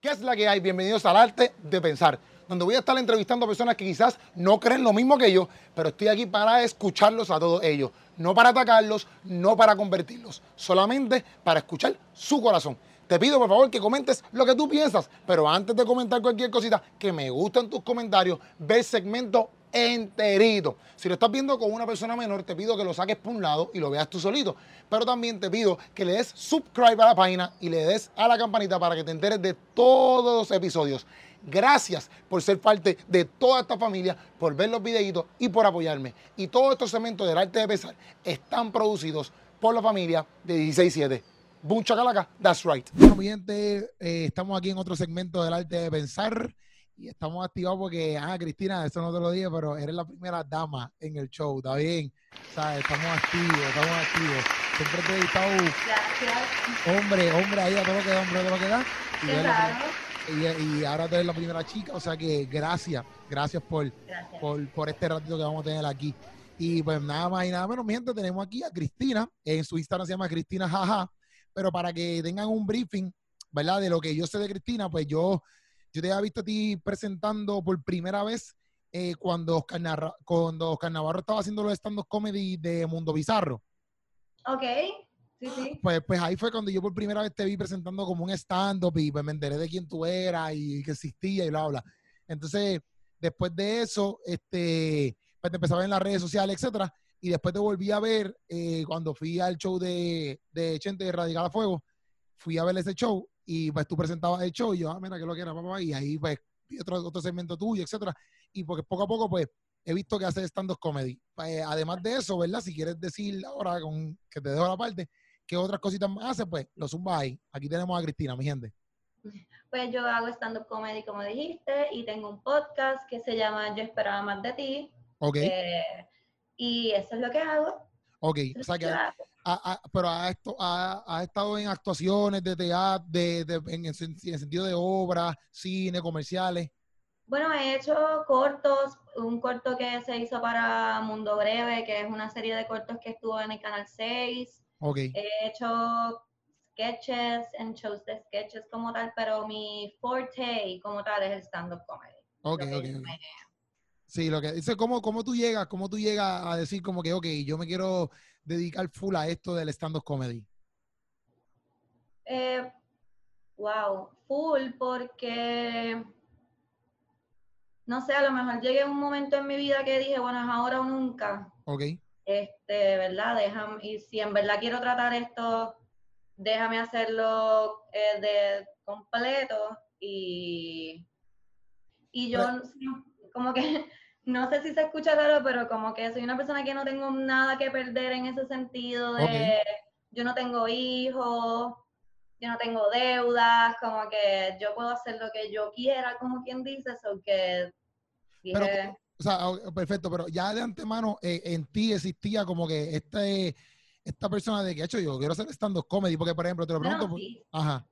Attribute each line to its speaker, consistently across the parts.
Speaker 1: ¿Qué es la que hay? Bienvenidos al arte de pensar, donde voy a estar entrevistando a personas que quizás no creen lo mismo que yo, pero estoy aquí para escucharlos a todos ellos, no para atacarlos, no para convertirlos, solamente para escuchar su corazón. Te pido por favor que comentes lo que tú piensas, pero antes de comentar cualquier cosita, que me gustan tus comentarios, ve el segmento enterito. Si lo estás viendo con una persona menor, te pido que lo saques por un lado y lo veas tú solito. Pero también te pido que le des subscribe a la página y le des a la campanita para que te enteres de todos los episodios. Gracias por ser parte de toda esta familia, por ver los videitos y por apoyarme. Y todos estos segmentos del arte de pesar están producidos por la familia de 167. Boom Chacalaca, that's right. Bueno, mi eh, estamos aquí en otro segmento del arte de pensar y estamos activados porque, ah, Cristina, eso no te lo dije, pero eres la primera dama en el show, ¿está bien? O sea, estamos activos, estamos activos. Siempre te he estado hombre, hombre, ahí a todo lo que da, hombre, a todo lo que da. Y, y, y ahora tú eres la primera chica, o sea que gracias, gracias por,
Speaker 2: Gracias.
Speaker 1: por, por este ratito que vamos a tener aquí. Y pues nada más y nada menos, mi gente, tenemos aquí a Cristina, en su Instagram se llama Cristina Jaja, pero para que tengan un briefing, ¿verdad? De lo que yo sé de Cristina, pues yo, yo te había visto a ti presentando por primera vez eh, cuando, Oscar Narra- cuando Oscar Navarro estaba haciendo los stand-up comedy de Mundo Bizarro.
Speaker 2: Ok. Sí, sí.
Speaker 1: Pues, pues ahí fue cuando yo por primera vez te vi presentando como un stand-up y pues me enteré de quién tú eras y que existía y bla, bla. Entonces, después de eso, este, pues te empezaba en las redes sociales, etcétera, y después te volví a ver eh, cuando fui al show de, de Chente de Radical a Fuego, fui a ver ese show y pues tú presentabas el show y yo, ah, mira, que lo que era, papá, y ahí pues otro, otro segmento tuyo, etcétera, y porque poco a poco pues he visto que haces stand-up comedy. Pues, además de eso, ¿verdad? Si quieres decir ahora con, que te dejo la parte, ¿qué otras cositas más haces? Pues lo zumba ahí. Aquí tenemos a Cristina, mi gente.
Speaker 2: Pues yo hago stand-up comedy, como dijiste, y tengo un podcast que se llama Yo esperaba más de ti.
Speaker 1: Ok,
Speaker 2: eh, y eso es lo que hago.
Speaker 1: Ok. O sea que, ha- ha- pero ha, esto, ha, ha estado en actuaciones de teatro, de, de- en, el, en el sentido de obras, cine, comerciales.
Speaker 2: Bueno, he hecho cortos, un corto que se hizo para Mundo Breve, que es una serie de cortos que estuvo en el Canal 6.
Speaker 1: Ok,
Speaker 2: He hecho sketches en shows de sketches como tal, pero mi forte como tal es el stand-up comedy.
Speaker 1: ok, ok.
Speaker 2: yo
Speaker 1: ok.
Speaker 2: me-
Speaker 1: Sí, lo que dice, ¿cómo, ¿cómo tú llegas? ¿Cómo tú llegas a decir como que, ok, yo me quiero dedicar full a esto del stand-up comedy?
Speaker 2: Eh, wow, full, porque no sé, a lo mejor llegué a un momento en mi vida que dije, bueno, es ahora o nunca.
Speaker 1: Ok,
Speaker 2: Este, ¿verdad? Déjame, y si en verdad quiero tratar esto, déjame hacerlo eh, de completo y, y yo como que no sé si se escucha raro, pero como que soy una persona que no tengo nada que perder en ese sentido de yo no tengo hijos, yo no tengo deudas, como que yo puedo hacer lo que yo quiera, como quien dice, eso que
Speaker 1: Pero O sea, perfecto, pero ya de antemano eh, en ti existía como que este, esta persona de que, hecho, yo quiero hacer stand-up comedy, porque, por ejemplo, te lo pregunto,
Speaker 2: sí,
Speaker 1: ajá,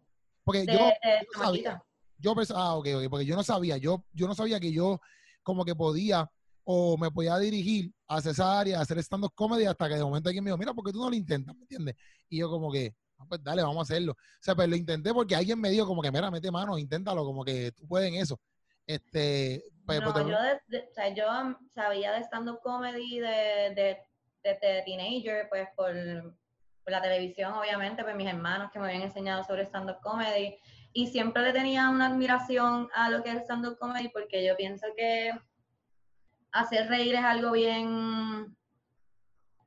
Speaker 1: porque
Speaker 2: de,
Speaker 1: yo,
Speaker 2: de
Speaker 1: yo no
Speaker 2: chamaquita.
Speaker 1: sabía, yo pens- ah, ok, ok, porque yo no sabía, yo, yo no sabía que yo como que podía o me podía dirigir hacia esa área, a hacer stand-up comedy, hasta que de momento alguien me dijo, mira, ¿por qué tú no lo intentas? ¿Me entiendes? Y yo como que, ah, pues dale, vamos a hacerlo. O sea, pues lo intenté porque alguien me dijo como que, mira, mete mano, inténtalo, como que tú puedes en eso. Este, pues,
Speaker 2: No,
Speaker 1: pues,
Speaker 2: yo, de- de- o sea, yo sabía de stand-up comedy de, de, desde teenager, pues por, por la televisión, obviamente, pues mis hermanos que me habían enseñado sobre stand-up comedy. Y siempre le tenía una admiración a lo que es stand-up comedy porque yo pienso que hacer reír es algo bien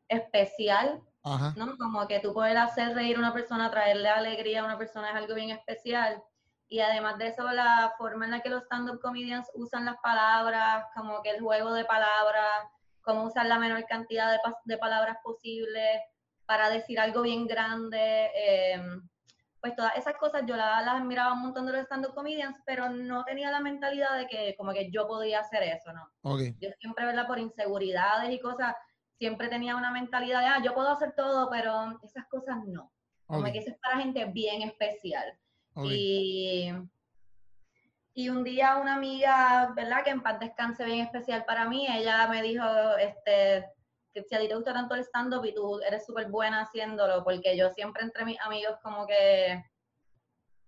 Speaker 2: especial,
Speaker 1: ajá,
Speaker 2: ¿no? Como que tú poder hacer reír a una persona, traerle alegría a una persona es algo bien especial. Y además de eso, la forma en la que los stand-up comedians usan las palabras, como que el juego de palabras, cómo usar la menor cantidad de, palabras posible para decir algo bien grande. eh, pues todas esas cosas yo la- las admiraba un montón de los stand-up comedians, pero no tenía la mentalidad de que como que yo podía hacer eso, ¿no? yo siempre, ¿verdad? Por inseguridades y cosas, siempre tenía una mentalidad de, ah, yo puedo hacer todo, pero esas cosas no. Como
Speaker 1: ok,
Speaker 2: que eso es para gente bien especial. Y, y un día una amiga, ¿verdad? Que en paz descanse bien especial para mí, ella me dijo, este, si a ti te gusta tanto el stand-up y tú eres súper buena haciéndolo, porque yo siempre entre mis amigos como que,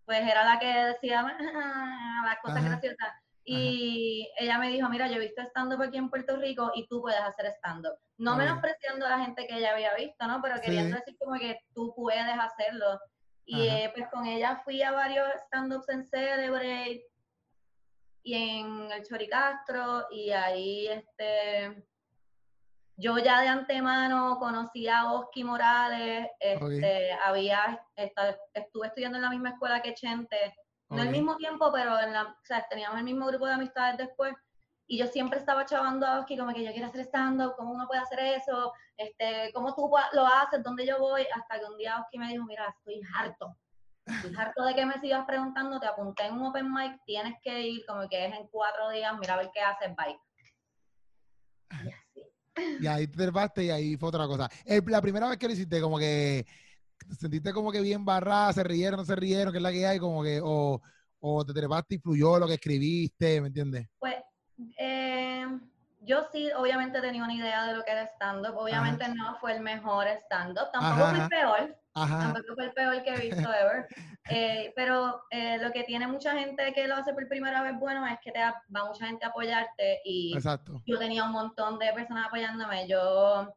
Speaker 2: pues era la que decía las cosas graciosas. Y ella me dijo, mira, yo he visto stand-up aquí en Puerto Rico y tú puedes hacer stand-up. No menospreciando a la gente que ella había visto, ¿no? Pero queriendo decir como que tú puedes hacerlo. Y eh, pues con ella fui a varios stand-ups en Celebrate y en el Choricastro y ahí este yo ya de antemano conocí a Oski Morales, este, había, estuve estudiando en la misma escuela que Chente, no al mismo tiempo, pero en la, o sea, teníamos el mismo grupo de amistades después, y yo siempre estaba chavando a Oski como que yo quiero hacer stand-up, ¿cómo uno puede hacer eso? Este, ¿Cómo tú lo haces? ¿Dónde yo voy? Hasta que un día Oski me dijo, mira, estoy harto. Estoy harto de que me sigas preguntando, te apunté en un open mic, tienes que ir, como que es en cuatro días, mira a ver qué haces, bye.
Speaker 1: Y ahí te trepaste y ahí fue otra cosa. la primera vez que lo hiciste, como que te sentiste como que bien barrada, se rieron, no se rieron, que es la que hay, como que, o, o te trepaste y fluyó lo que escribiste, ¿me entiendes?
Speaker 2: Pues, eh, yo sí, obviamente tenía una idea de lo que era stand-up. Obviamente no fue el mejor stand-up, tampoco fue el peor. Tampoco fue el peor que he visto ever. Eh, pero eh, lo que tiene mucha gente que lo hace por primera vez bueno es que te va mucha gente a apoyarte y yo tenía un montón de personas apoyándome. Yo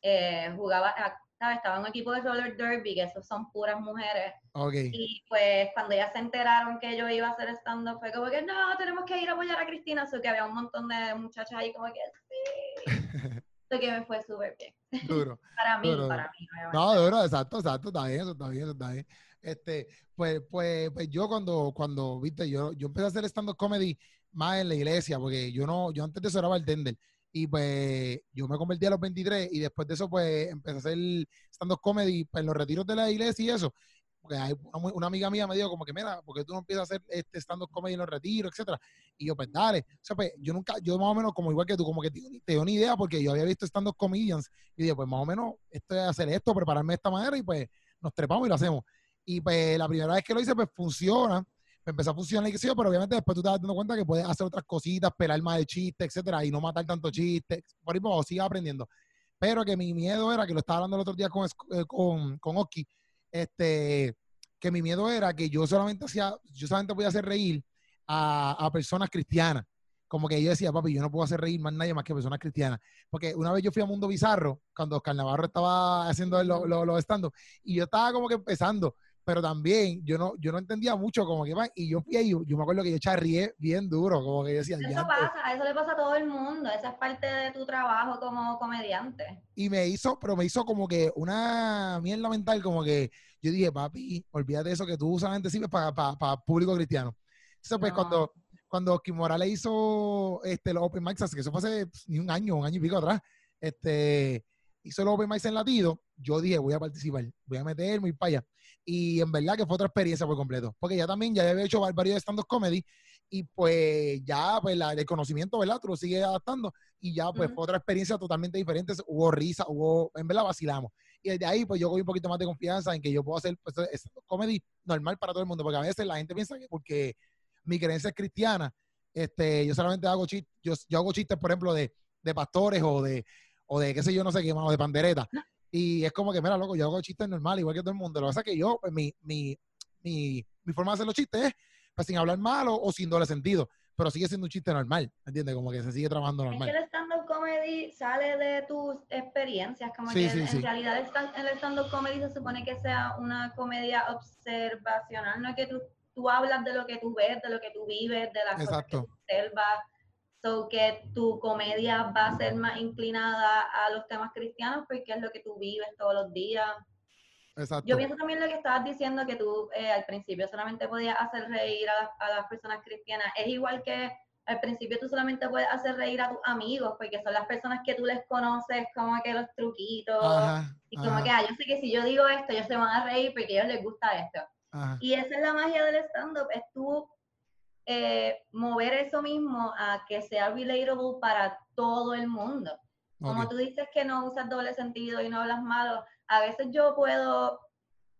Speaker 2: eh, jugaba, Estaba en un equipo de roller derby, que esos son puras mujeres. Y pues cuando ya se enteraron que yo iba a hacer stand-up, fue como que no, tenemos que ir a apoyar a Cristina. Así que había un montón de muchachas ahí como que sí. Así que me fue súper bien.
Speaker 1: Duro.
Speaker 2: para mí, para mí.
Speaker 1: No, duro, exacto, exacto, está bien, eso está bien, eso está bien. Este, pues, pues, pues yo cuando, cuando, viste, yo, yo empecé a hacer stand-up comedy más en la iglesia, porque yo no, yo antes de eso era bartender. Y pues yo me convertí a los 23 y después de eso pues empecé a hacer stand-up comedy pues, en los retiros de la iglesia y eso. Porque hay una, amiga mía me dijo como que, mira, porque tú no empiezas a hacer este stand-up comedy en los retiros, etcétera? Y yo, pues dale. O sea, pues yo nunca, yo más o menos como igual que tú, como que te, te dio una idea porque yo había visto stand-up comedians y dije, pues más o menos esto es hacer esto, prepararme de esta manera y pues nos trepamos y lo hacemos. Y pues la primera vez que lo hice, pues funciona empezó a funcionar y qué sé pero obviamente después tú te vas dando cuenta que puedes hacer otras cositas, pelar más de chistes, etcétera, y no matar tanto chistes, por ahí sigas aprendiendo. Pero que mi miedo era, que lo estaba hablando el otro día con, eh, con, con Oki, este, que mi miedo era que yo solamente hacía, yo solamente podía hacer reír a, a personas cristianas. Como que yo decía, papi, yo no puedo hacer reír más nadie más que personas cristianas. Porque una vez yo fui a Mundo Bizarro, cuando Oscar Navarro estaba haciendo los lo, lo, y yo estaba como que empezando pero también yo no, yo no entendía mucho como que va, y yo fui ahí, yo, me acuerdo que yo charrié bien duro, como que decía,
Speaker 2: eso pasa, eso le pasa a todo el mundo, esa es parte de tu trabajo como comediante.
Speaker 1: Y me hizo, pero me hizo como que una mierda mental, como que yo dije, papi, olvídate de eso que tú solamente sirves para, para, público cristiano. Entonces, pues cuando, cuando Kim Morales hizo este, los Open Mics, que eso fue hace pues, ni un año, un año y pico atrás, este, hizo los Open Mics en latido, yo dije, voy a participar, voy a meterme y para allá. Y en verdad que fue otra experiencia por completo, porque ya también ya había hecho varios stand-up comedy y pues ya pues el conocimiento, ¿verdad? Tú lo sigues adaptando y ya pues fue otra experiencia totalmente diferente, hubo risa, hubo, en verdad vacilamos. Y desde ahí pues yo cogí un poquito más de confianza en que yo puedo hacer pues, stand-up comedy normal para todo el mundo, porque a veces la gente piensa que porque mi creencia es cristiana, este, yo solamente hago chistes, yo, yo hago chistes, por ejemplo, de, de pastores o de, o de qué sé yo, no sé qué, o de pandereta. Y es como que, mira, loco, yo hago chistes normal, igual que todo el mundo. Lo que pasa es que yo, pues, mi, mi, mi, mi forma de hacer los chistes es pues, sin hablar mal o, sin doble sentido, pero sigue siendo un chiste normal, ¿entiendes? Como que se sigue trabajando normal.
Speaker 2: Es que el stand-up comedy sale de tus experiencias, como que en realidad el stand-up comedy se supone que sea una comedia observacional, no es que tú, tú hablas de lo que tú ves, de lo que tú vives, de las cosas que tú observas So que tu comedia va a ser más inclinada a los temas cristianos porque es lo que tú vives todos los días. Exacto. Yo pienso también lo que estabas diciendo, que tú eh, al principio solamente podías hacer reír a, las personas cristianas. Es igual que al principio tú solamente puedes hacer reír a tus amigos, porque son las personas que tú les conoces, como que los truquitos. y como que, ah, yo sé que si yo digo esto, ellos se van a reír porque a ellos les gusta esto. Y esa es la magia del stand-up, es tú eh, mover eso mismo a que sea relatable para todo el mundo. Como tú dices que no usas doble sentido y no hablas malo, a veces yo puedo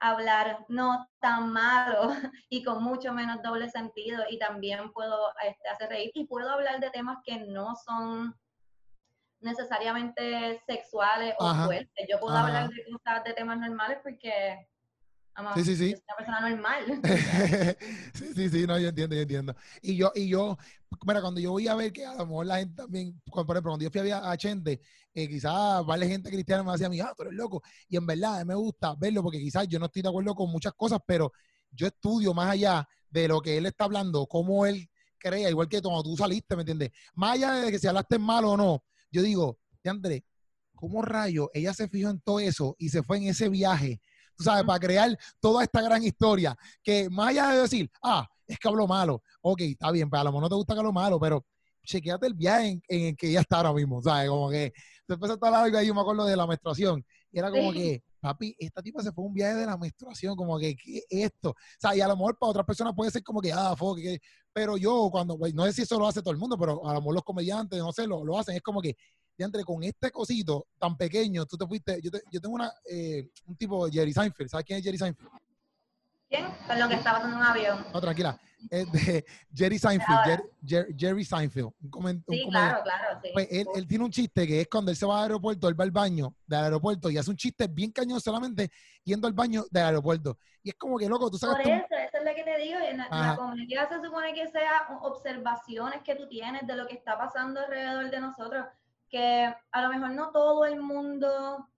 Speaker 2: hablar no tan malo y con mucho menos doble sentido y también puedo este, hacer reír y puedo hablar de temas que no son necesariamente sexuales o fuertes. Yo puedo hablar de, de temas normales porque
Speaker 1: Sí, sí, sí.
Speaker 2: Es una persona normal.
Speaker 1: sí, sí, sí, no, yo entiendo, yo entiendo. Y yo, y yo, mira, cuando yo voy a ver que a lo mejor la gente también, por ejemplo, cuando yo fui a, a Chente, eh, quizás vale gente cristiana me decía a mí, ah, tú eres loco. Y en verdad, me gusta verlo porque quizás yo no estoy de acuerdo con muchas cosas, pero yo estudio más allá de lo que él está hablando, cómo él crea, igual que cuando tú saliste, ¿me entiendes? Más allá de que si hablaste mal o no, yo digo, André, ¿cómo rayo ella se fijó en todo eso y se fue en ese viaje? Tú sabes, para crear toda esta gran historia, que más allá de decir, ah, es que hablo malo, ok, está bien, pero pues a lo mejor no te gusta que hablo malo, pero chequeate el viaje en, el que ella está ahora mismo, ¿sabes? Como que empezaste a hablar ahí, yo me acuerdo de la menstruación, y era como que, papi, esta tipa se fue un viaje de la menstruación, como que, ¿qué es esto? O sea, y a lo mejor para otras personas puede ser como que, ah, fuck, pero yo cuando, pues, no sé si eso lo hace todo el mundo, pero a lo mejor los comediantes, no sé, lo, lo hacen, es como que, entre con este cosito tan pequeño, tú te fuiste, yo, yo tengo una, eh, un tipo, Jerry Seinfeld, ¿sabes quién es Jerry Seinfeld?
Speaker 2: ¿Quién? Perdón, que estaba en un avión.
Speaker 1: No, tranquila. Es de Jerry Seinfeld. Jerry, Seinfeld.
Speaker 2: sí, claro, claro. Sí.
Speaker 1: Pues él, él, tiene un chiste que es cuando él se va al aeropuerto, él va al baño del aeropuerto y hace un chiste bien cañón solamente yendo al baño del aeropuerto. Y es como que, loco, tú sabes.
Speaker 2: Por eso, eso es lo que te digo. En la, la comunidad se supone que sea observaciones que tú tienes de lo que está pasando alrededor de nosotros. Que a lo mejor no todo el mundo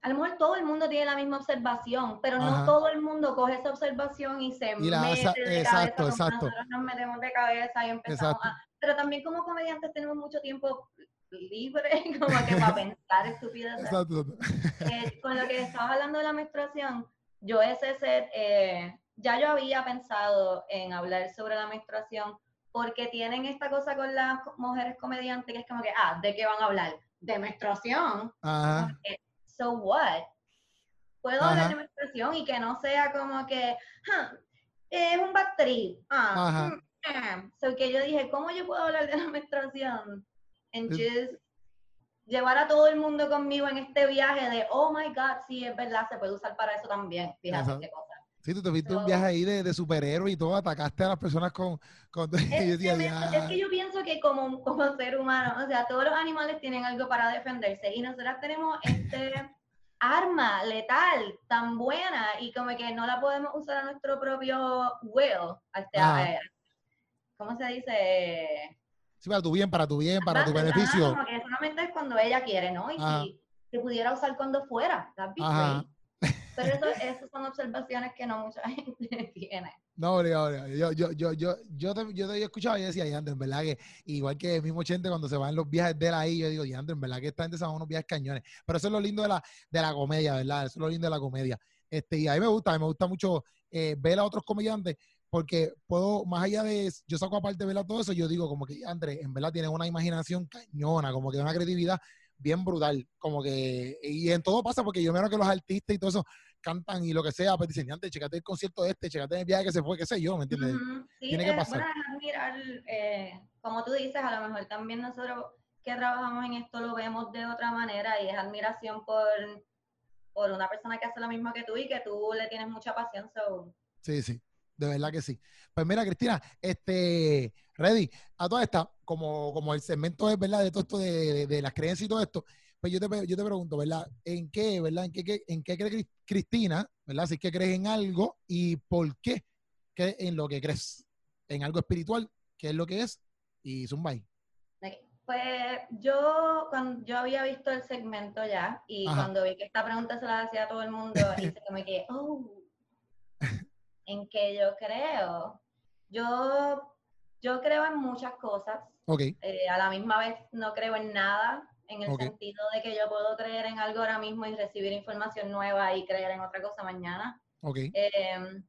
Speaker 2: a lo mejor todo el mundo tiene la misma observación, pero no todo el mundo coge esa observación y se mete de
Speaker 1: exacto,
Speaker 2: cabeza.
Speaker 1: Exacto.
Speaker 2: Nosotros nos metemos de cabeza y empezamos a... Pero también como comediantes tenemos mucho tiempo libre como que para pensar estupideces. Exacto. Eh, con lo que estabas hablando de la menstruación, yo ese ser, eh, ya yo había pensado en hablar sobre la menstruación porque tienen esta cosa con las mujeres comediantes que es como que, ah, ¿de qué van a hablar? De menstruación. Ajá so what? Puedo hablar de menstruación y que no sea como que, es un bad Ah, mm, eh. so que yo dije, ¿cómo yo puedo hablar de la menstruación? And just llevar a todo el mundo conmigo en este viaje de, oh my God, sí, es verdad, se puede usar para eso también. Fíjate qué cosa.
Speaker 1: Sí, tú te viste un viaje ahí de, de superhéroe y todo, atacaste a las personas con... con
Speaker 2: es, que yo pienso que como, como ser humano, o sea, todos los animales tienen algo para defenderse y nosotras tenemos este arma letal tan buena y como que no la podemos usar a nuestro propio will. Este, ¿Cómo se dice?
Speaker 1: Sí, para tu bien, para tu bien, para tu beneficio.
Speaker 2: Como que solamente es cuando ella quiere, ¿no? Y si se pudiera usar cuando fuera, pero eso, esas son observaciones que no mucha gente tiene. No,
Speaker 1: yo, yo, yo, yo, yo, yo, te, yo te había escuchado y decía, Yandro, en verdad que, igual que el mismo Chente cuando se van los viajes de la ahí, yo digo, Yandro, en verdad que esta gente se van unos viajes cañones. Pero eso es lo lindo de la, de la comedia, ¿verdad? Eso es lo lindo de la comedia. Este, y a mí me gusta, a mí me gusta mucho eh, ver a otros comediantes porque puedo, más allá de, yo saco aparte de ver a todo eso, yo digo como que, André, en verdad tiene una imaginación cañona, como que una creatividad bien brutal, como que, y en todo pasa porque yo veo que los artistas y todo eso cantan y lo que sea, pues dicen, antes, checate el concierto este, checate el viaje que se fue, qué sé yo, ¿me entiendes?
Speaker 2: Tiene que pasar. Bueno, admirar, eh, como tú dices, a lo mejor también nosotros que trabajamos en esto lo vemos de otra manera y es admiración por, por una persona que hace lo mismo que tú y que tú le tienes mucha pasión.
Speaker 1: Sí, sí, de verdad que sí. Pues mira, Cristina, este, ready, a toda esta, como, como el segmento es, ¿verdad? De todo esto de, de las creencias y todo esto, pues yo te, yo te pregunto, ¿verdad? ¿En qué, ¿verdad? ¿En qué, en qué cree Cristina, ¿verdad? Si es que crees en algo y por qué ¿Qué en lo que crees. En algo espiritual, ¿qué es lo que es? Y Zumbay.
Speaker 2: Pues yo, cuando yo había visto el segmento ya y cuando vi que esta pregunta se la hacía a todo el mundo, hice como que, oh, ¿en qué yo creo? Yo, yo creo en muchas cosas.
Speaker 1: Okay.
Speaker 2: Eh, a la misma vez no creo en nada en el sentido de que yo puedo creer en algo ahora mismo y recibir información nueva y creer en otra cosa mañana.
Speaker 1: Okay.
Speaker 2: Em,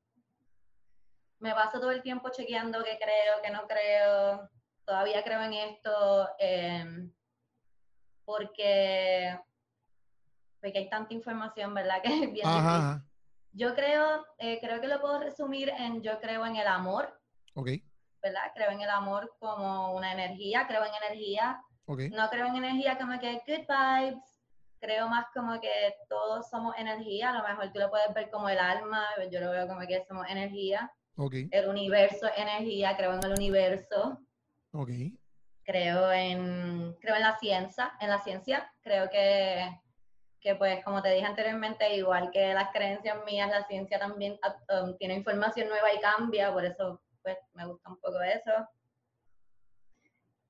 Speaker 2: me paso todo el tiempo chequeando qué creo, qué no creo, todavía creo en esto, em, porque, porque hay tanta información, ¿verdad? Que es bien difícil. Yo creo, eh, creo que lo puedo resumir en yo creo en el amor.
Speaker 1: Ok.
Speaker 2: ¿Verdad? Creo en el amor como una energía, creo en energía no creo en energía como que good vibes. Creo más como que todos somos energía. A lo mejor tú lo puedes ver como el alma. Yo lo veo como que somos energía. El universo es energía. Creo en el universo.
Speaker 1: Okay.
Speaker 2: Creo en, creo en la ciencia. En la ciencia. Creo que que pues como te dije anteriormente, igual que las creencias mías, la ciencia también ah, um, tiene información nueva y cambia, por eso pues me gusta un poco eso.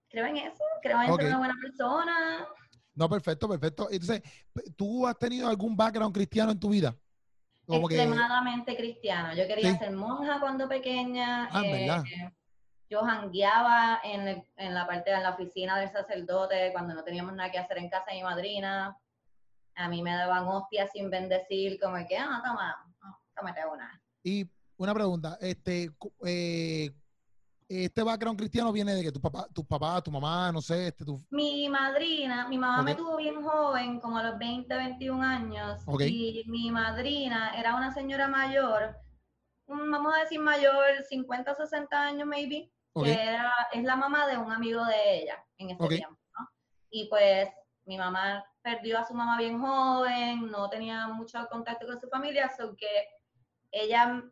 Speaker 2: Creo en eso, creo en ser una buena persona.
Speaker 1: No, perfecto, perfecto. Entonces, ¿tú has tenido algún background cristiano en tu vida?
Speaker 2: Extremadamente cristiano. Yo quería ser monja cuando pequeña. Ah, ¿verdad? Eh, yo jangueaba en, en la parte de la oficina del sacerdote cuando no teníamos nada que hacer en casa de mi madrina. A mí me daban hostias sin bendecir, como que, ah, toma, tómate una.
Speaker 1: Y una pregunta, este, eh, este background cristiano viene de que tu papá, tus papás, tu mamá, no sé, este, tu...
Speaker 2: Mi madrina, mi mamá me tuvo bien joven, como a los 20, 21 años, y mi madrina era una señora mayor, vamos a decir mayor, 50, 60 años maybe, que era, es la mamá de un amigo de ella en ese tiempo, ¿no? Y pues mi mamá perdió a su mamá bien joven, no tenía mucho contacto con su familia, así que ella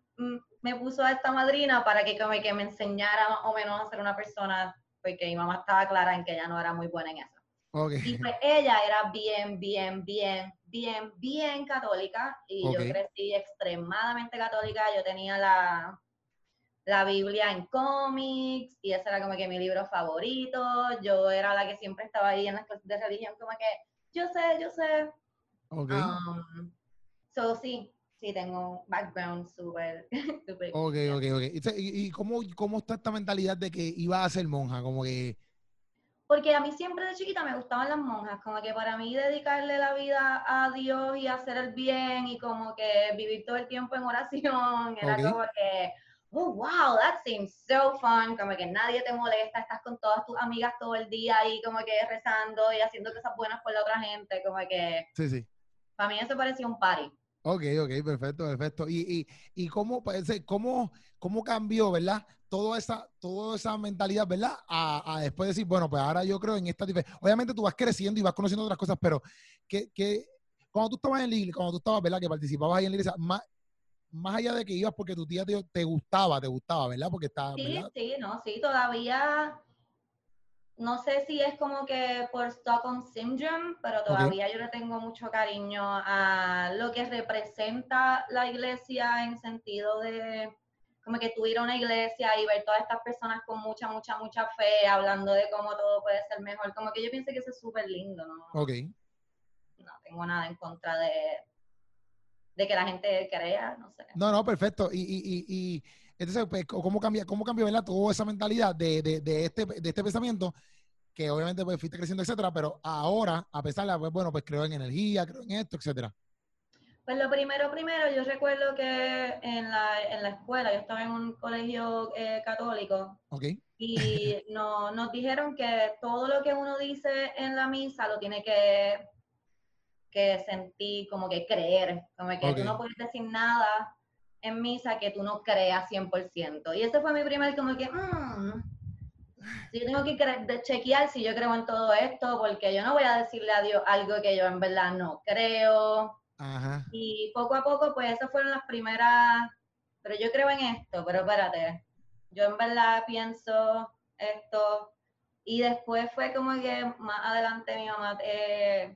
Speaker 2: me puso a esta madrina para que, como que me enseñara más o menos a ser una persona, porque mi mamá estaba clara en que ella no era muy buena en eso. Y pues ella era bien, bien, bien, bien, bien católica y yo crecí extremadamente católica. Yo tenía la, la Biblia en cómics y ese era como que mi libro favorito. Yo era la que siempre estaba ahí en las clases de religión, como que yo sé, yo sé. Ok. Um, so, sí, sí, tengo un background súper, súper.
Speaker 1: Ok, ok, ok. ¿Y, cómo, cómo está esta mentalidad de que iba a ser monja? Como que
Speaker 2: porque a mí siempre de chiquita me gustaban las monjas, como que para mí dedicarle la vida a Dios y hacer el bien y como que vivir todo el tiempo en oración, era como que, oh, wow, that seems so fun, como que nadie te molesta, estás con todas tus amigas todo el día ahí como que rezando y haciendo cosas buenas por la otra gente, como que...
Speaker 1: Sí, sí.
Speaker 2: Para mí eso parecía un party.
Speaker 1: Ok, ok, perfecto, perfecto. ¿Y, y, y cómo, cómo, cómo cambió, verdad? Toda esa, toda esa mentalidad, ¿verdad? A, a, después decir, bueno, pues ahora yo creo en esta diferencia. Obviamente tú vas creciendo y vas conociendo otras cosas, pero que, que cuando tú estabas en la iglesia, cuando tú estabas, ¿verdad? Que participabas ahí en la iglesia, más, más allá de que ibas porque tu tía te, te gustaba, te gustaba, ¿verdad? Porque estaba.
Speaker 2: Sí, sí, no, sí, todavía no sé si es como que por Stockholm Syndrome, pero todavía yo le tengo mucho cariño a lo que representa la iglesia en sentido de como que tú ir a una iglesia y ver todas estas personas con mucha, mucha, mucha fe, hablando de cómo todo puede ser mejor. Como que yo pienso que eso es súper lindo, ¿no?
Speaker 1: Ok.
Speaker 2: No tengo nada en contra de, de que la gente crea, no sé.
Speaker 1: No, no, perfecto. Y, y, y, entonces, pues, ¿cómo cambia, cómo cambió ¿verdad? toda esa mentalidad de, de, de, este, de este pensamiento? Que obviamente pues, fuiste creciendo, etcétera, pero ahora, a pesar de, pues, bueno, pues creo en energía, creo en esto, etcétera.
Speaker 2: Pues lo primero, primero, yo recuerdo que en la, en la escuela, yo estaba en un colegio eh, católico.
Speaker 1: Okay.
Speaker 2: Y no, nos dijeron que todo lo que uno dice en la misa lo tiene que, que sentir, como que creer. Como que tú no puedes decir nada en misa que tú no creas 100%. Y ese fue mi primer como que, mmm, yo tengo que chequear si yo creo en todo esto, porque yo no voy a decirle a Dios algo que yo en verdad no creo. Y poco a poco, pues esas fueron las primeras, pero yo creo en esto, pero espérate, yo en verdad pienso esto. Y después fue como que más adelante mi mamá eh,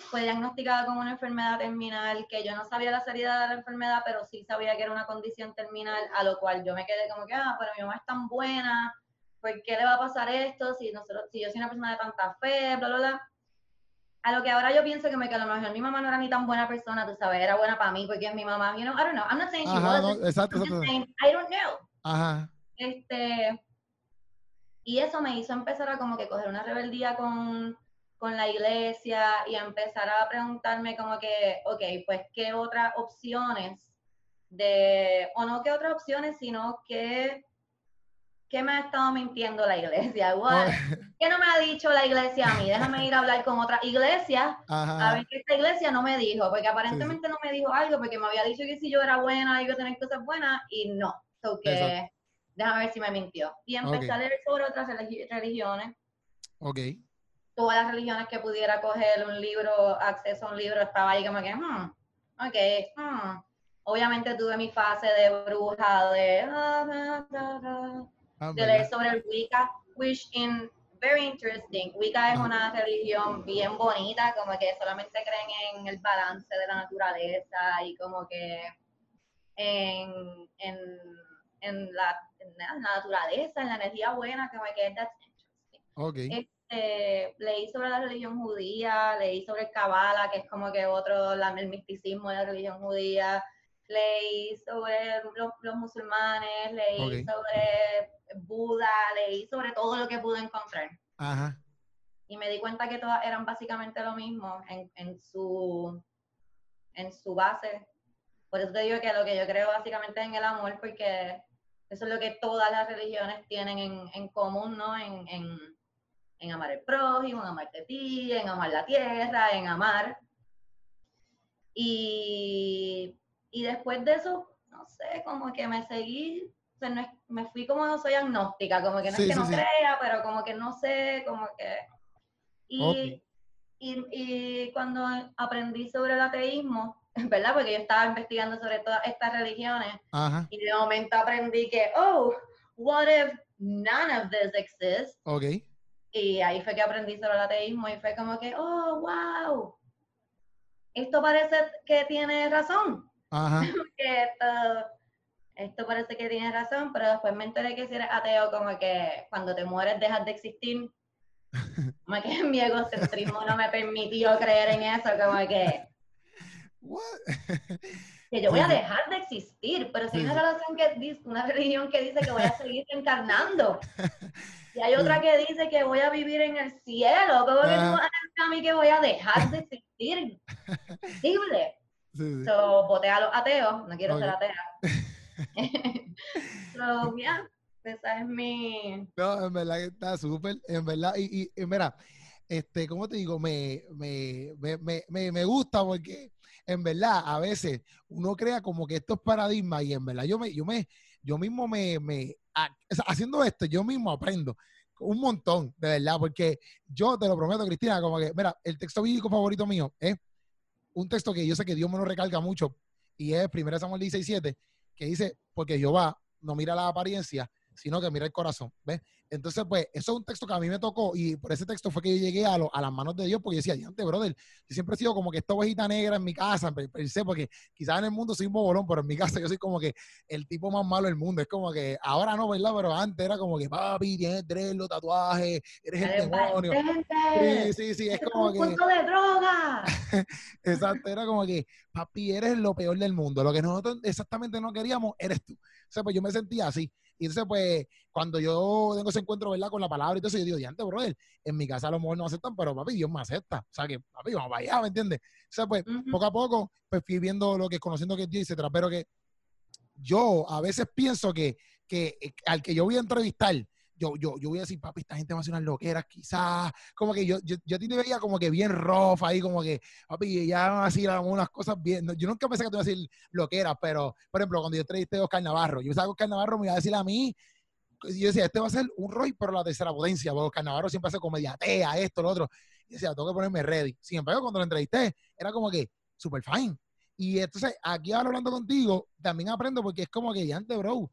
Speaker 2: fue diagnosticada con una enfermedad terminal, que yo no sabía la seriedad de la enfermedad, pero sí sabía que era una condición terminal, a lo cual yo me quedé como que, ah, pero mi mamá es tan buena, ¿por qué le va a pasar esto si, nosotros, si yo soy una persona de tanta fe, bla, bla, bla? A lo que ahora yo pienso que me quedo, a lo mejor mi mamá no era ni tan buena persona, tú sabes, era buena para mí porque es mi mamá, you know, I don't know, I'm not saying she
Speaker 1: Ajá, was, exacto, exacto.
Speaker 2: I don't know.
Speaker 1: Ajá.
Speaker 2: Este, y eso me hizo empezar a como que coger una rebeldía con, con la iglesia y empezar a preguntarme como que, ok, pues qué otras opciones de, o no qué otras opciones, sino que ¿qué me ha estado mintiendo la iglesia? ¿Qué no me ha dicho la iglesia a mí? Déjame ir a hablar con otra iglesia a ver qué esta iglesia no me dijo, porque aparentemente no me dijo algo, porque me había dicho que si yo era buena, iba a tener cosas buenas, y no. So que, déjame ver si me mintió. Y empecé a leer sobre otras religiones.
Speaker 1: Ok.
Speaker 2: Todas las religiones que pudiera coger un libro, acceso a un libro, estaba ahí como que, hmm, ok, hmm. Obviamente tuve mi fase de bruja, de... Ah, de leer sobre el Wicca, which in very interesting. Wicca es una religión bien bonita, como que solamente creen en el balance de la naturaleza y como que en, en, en, la, en la, naturaleza, en la energía buena, como que that's interesting.
Speaker 1: Ok.
Speaker 2: Este, leí sobre la religión judía, leí sobre el Kabbalah, que es como que otro, la, el misticismo de la religión judía, leí sobre los, los musulmanes, leí sobre Buda, leí sobre todo lo que pude encontrar.
Speaker 1: Ajá.
Speaker 2: Y me di cuenta que todas eran básicamente lo mismo en, en su, en su base. Por eso te digo que lo que yo creo básicamente es en el amor, porque eso es lo que todas las religiones tienen en, en común, ¿no? En, en, en amar el prójimo, en amarte a ti, en amar la tierra, en amar. Y, y después de eso, no sé, como que me seguí, o sea, no es- me fui como soy agnóstica, como que no
Speaker 1: Sí,
Speaker 2: es que
Speaker 1: sí,
Speaker 2: no
Speaker 1: sí.
Speaker 2: crea, pero como que no sé, como que... Y,
Speaker 1: Ok.
Speaker 2: y, y cuando aprendí sobre el ateísmo, ¿verdad? Porque yo estaba investigando sobre todas estas religiones
Speaker 1: Ajá.
Speaker 2: y de momento aprendí que, oh, what if none of this exists?
Speaker 1: Ok.
Speaker 2: Y ahí fue que aprendí sobre el ateísmo y fue como que, oh, wow, esto parece que tiene razón,
Speaker 1: Ajá.
Speaker 2: que esto, esto parece que tiene razón, pero después me enteré que si eres ateo, como que cuando te mueres dejas de existir. Como que mi egocentrismo no me permitió creer en eso, como que,
Speaker 1: What?
Speaker 2: que yo voy a dejar de existir, pero si hay una relación que dice, una religión que dice que voy a seguir encarnando. Y hay otra que dice que voy a vivir en el cielo. ¿Cómo que tú vas a mí que voy a dejar de existir? Imposible.
Speaker 1: Sí, sí.
Speaker 2: So, voté a los ateos. No quiero ser atea. so, yeah, esa es mi...
Speaker 1: No, en verdad que está súper, en verdad. Y, y, y mira, este, ¿cómo te digo? Me, me, me, me, me gusta porque en verdad a veces uno crea como que estos paradigmas y en verdad yo me, yo me, yo mismo me, me haciendo esto, yo mismo aprendo un montón, de verdad, porque yo te lo prometo, Cristina, como que, mira, el texto bíblico favorito mío es un texto que yo sé que Dios me lo recalca mucho y es 1 Samuel 16, que dice, porque Jehová no mira la apariencia, sino que mira el corazón, ¿ves? Entonces, pues, eso es un texto que a mí me tocó y por ese texto fue que yo llegué a, lo- a las manos de Dios porque yo decía, antes, brother, yo siempre he sido como que esta ovejita negra en mi casa, pe- pensé, porque quizás en el mundo soy un bobolón, pero en mi casa yo soy como que el tipo más malo del mundo. Es como que, ahora no, ¿verdad? Pero antes era como que, papi, tienes los tatuajes, eres el demonio. Sí, sí, sí, es
Speaker 2: ¡Es
Speaker 1: como
Speaker 2: un
Speaker 1: que,
Speaker 2: punto de droga!
Speaker 1: exacto, era como que, papi, eres lo peor del mundo. Lo que nosotros exactamente no queríamos, eres tú. O sea, pues yo me sentía así. Y entonces, pues, cuando yo tengo ese encuentro, ¿verdad? Con la palabra y todo eso, yo digo, diante, brother, en mi casa a lo mejor no aceptan, pero papi, Dios me acepta. O sea, que, papi, vamos para allá, ¿me entiendes? O sea, pues, poco a poco, pues fui viendo lo que, conociendo que es Dios, etcétera. Pero que yo a veces pienso que, que eh, al que yo voy a entrevistar, yo, yo, yo voy a decir, papi, esta gente va a hacer unas loqueras, quizás. Como que yo, yo, yo a ti te veía como que bien rough ahí, como que, papi, ya van a decir unas cosas bien. yo nunca pensé que te iba a decir loqueras, pero, por ejemplo, cuando yo entrevisté a Oscar Navarro, yo pensaba que Oscar Navarro me iba a decir a mí, yo decía, este va a ser un Roy, pero la tercera potencia, porque Oscar Navarro siempre hace comediatea, esto, lo otro. Y decía, tengo que ponerme ready. Sin embargo, cuando lo entrevisté, era como que, super fine. Y entonces, aquí ahora hablando contigo, también aprendo porque es como que, ya antes, bro,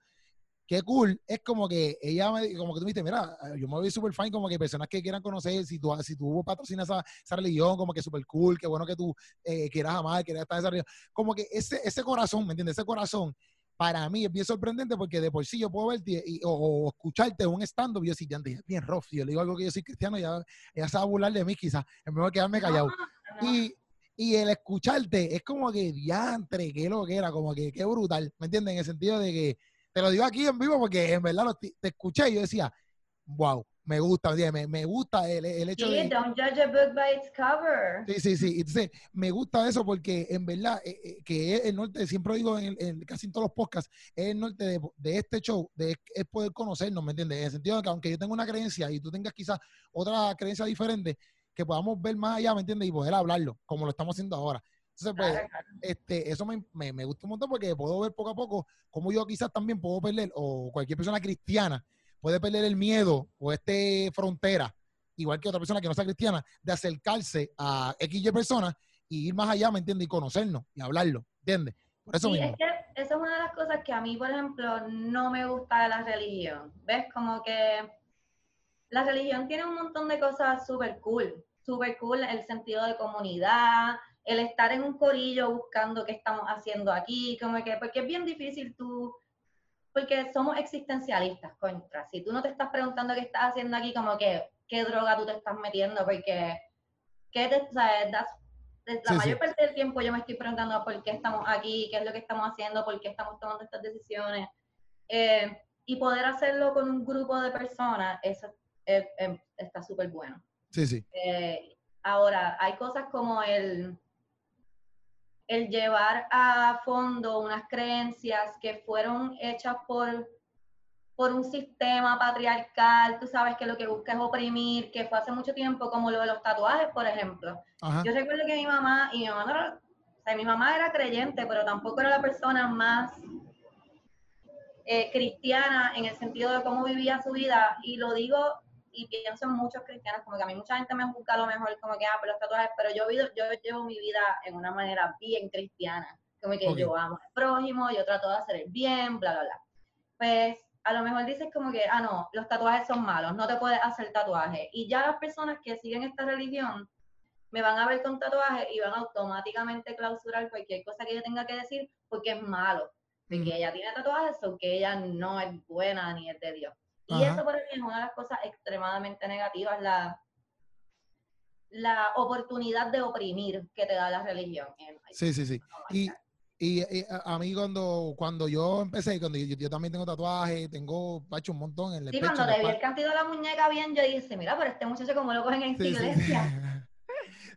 Speaker 1: qué cool. Es como que ella, me, como que tú me dijiste, mira, yo me voy super fine, como que personas que quieran conocer, si tú, si tú patrocinas esa, esa religión, como que super cool, qué bueno que tú eh, quieras amar, quieras estar en esa religión. Como que ese, ese corazón, ¿me entiendes? Ese corazón, para mí es bien sorprendente porque de por sí yo puedo verte y, o, o escucharte un stand-up y yo decir, ya antes, es bien rough. Yo le digo algo que yo soy cristiano, ya, ella se va a burlar de mí quizás, es mejor quedarme callado.
Speaker 2: No.
Speaker 1: Y, y el escucharte es como que diantre, qué lo que era, como que qué brutal, ¿me entiendes? En el sentido de que te lo digo aquí en vivo porque en verdad lo, te escuché y yo decía, wow, me gusta, ¿me gusta el, el hecho
Speaker 2: Sí,
Speaker 1: de...
Speaker 2: don't judge a book by its cover.
Speaker 1: Sí, sí, sí. Entonces, me gusta eso porque en verdad, eh, eh, que es el norte, siempre digo en, el- en casi en todos los podcasts, es el norte de, de este show, de, es poder conocernos, ¿me entiendes? En el sentido de que aunque yo tenga una creencia y tú tengas quizás otra creencia diferente, que podamos ver más allá, ¿me entiendes? Y poder hablarlo, como lo estamos haciendo ahora. Entonces, pues,
Speaker 2: Claro, claro.
Speaker 1: este, eso me, me, me gusta un montón porque puedo ver poco a poco cómo yo quizás también puedo perder, o cualquier persona cristiana puede perder el miedo o este frontera, igual que otra persona que no sea cristiana, de acercarse a XY personas y ir más allá, ¿me entiendes? Y conocernos y hablarlo, ¿entiendes? Por eso
Speaker 2: Sí,
Speaker 1: mismo.
Speaker 2: es que esa es una de las cosas que a mí, por ejemplo, no me gusta de la religión. ¿Ves? Como que la religión tiene un montón de cosas súper cool, súper cool, el sentido de comunidad, el estar en un corillo buscando qué estamos haciendo aquí, como que, porque es bien difícil tú, porque somos existencialistas, contra. Si tú no te estás preguntando qué estás haciendo aquí, como que, qué droga tú te estás metiendo, porque, ¿qué te, o sea, la mayor parte del tiempo yo me estoy preguntando por qué estamos aquí, qué es lo que estamos haciendo, por qué estamos tomando estas decisiones. Eh, y poder hacerlo con un grupo de personas, eso está súper bueno.
Speaker 1: Sí, sí.
Speaker 2: Eh, ahora, hay cosas como el, el llevar a fondo unas creencias que fueron hechas por, por un sistema patriarcal, tú sabes que lo que busca es oprimir, que fue hace mucho tiempo, como lo de los tatuajes, por ejemplo. Yo recuerdo que mi mamá, y mi mamá era, o sea, mi mamá era creyente, pero tampoco era la persona más eh, cristiana en el sentido de cómo vivía su vida, y lo digo y pienso en muchos cristianos, como que a mí mucha gente me busca a lo mejor como que, ah, pero los tatuajes, pero yo, vivo, yo llevo mi vida en una manera bien cristiana, como que yo amo al prójimo, yo trato de hacer el bien, bla, bla, bla. Pues a lo mejor dices como que, ah, no, los tatuajes son malos, no te puedes hacer tatuaje. Y ya las personas que siguen esta religión me van a ver con tatuajes y van a automáticamente clausurar cualquier cosa que yo tenga que decir porque es malo. De que ella tiene tatuajes o que ella no es buena ni es de Dios. Y eso para mí es una de las cosas extremadamente negativas, la, la oportunidad de oprimir que te da la religión.
Speaker 1: Sí, sí, sí. Y, y, a mí cuando, cuando yo empecé, cuando yo, también tengo tatuajes, tengo hecho un montón en el
Speaker 2: Sí, cuando te vi el cantido de la muñeca bien, yo dije, mira, pero este muchacho como lo cogen en sí, iglesia.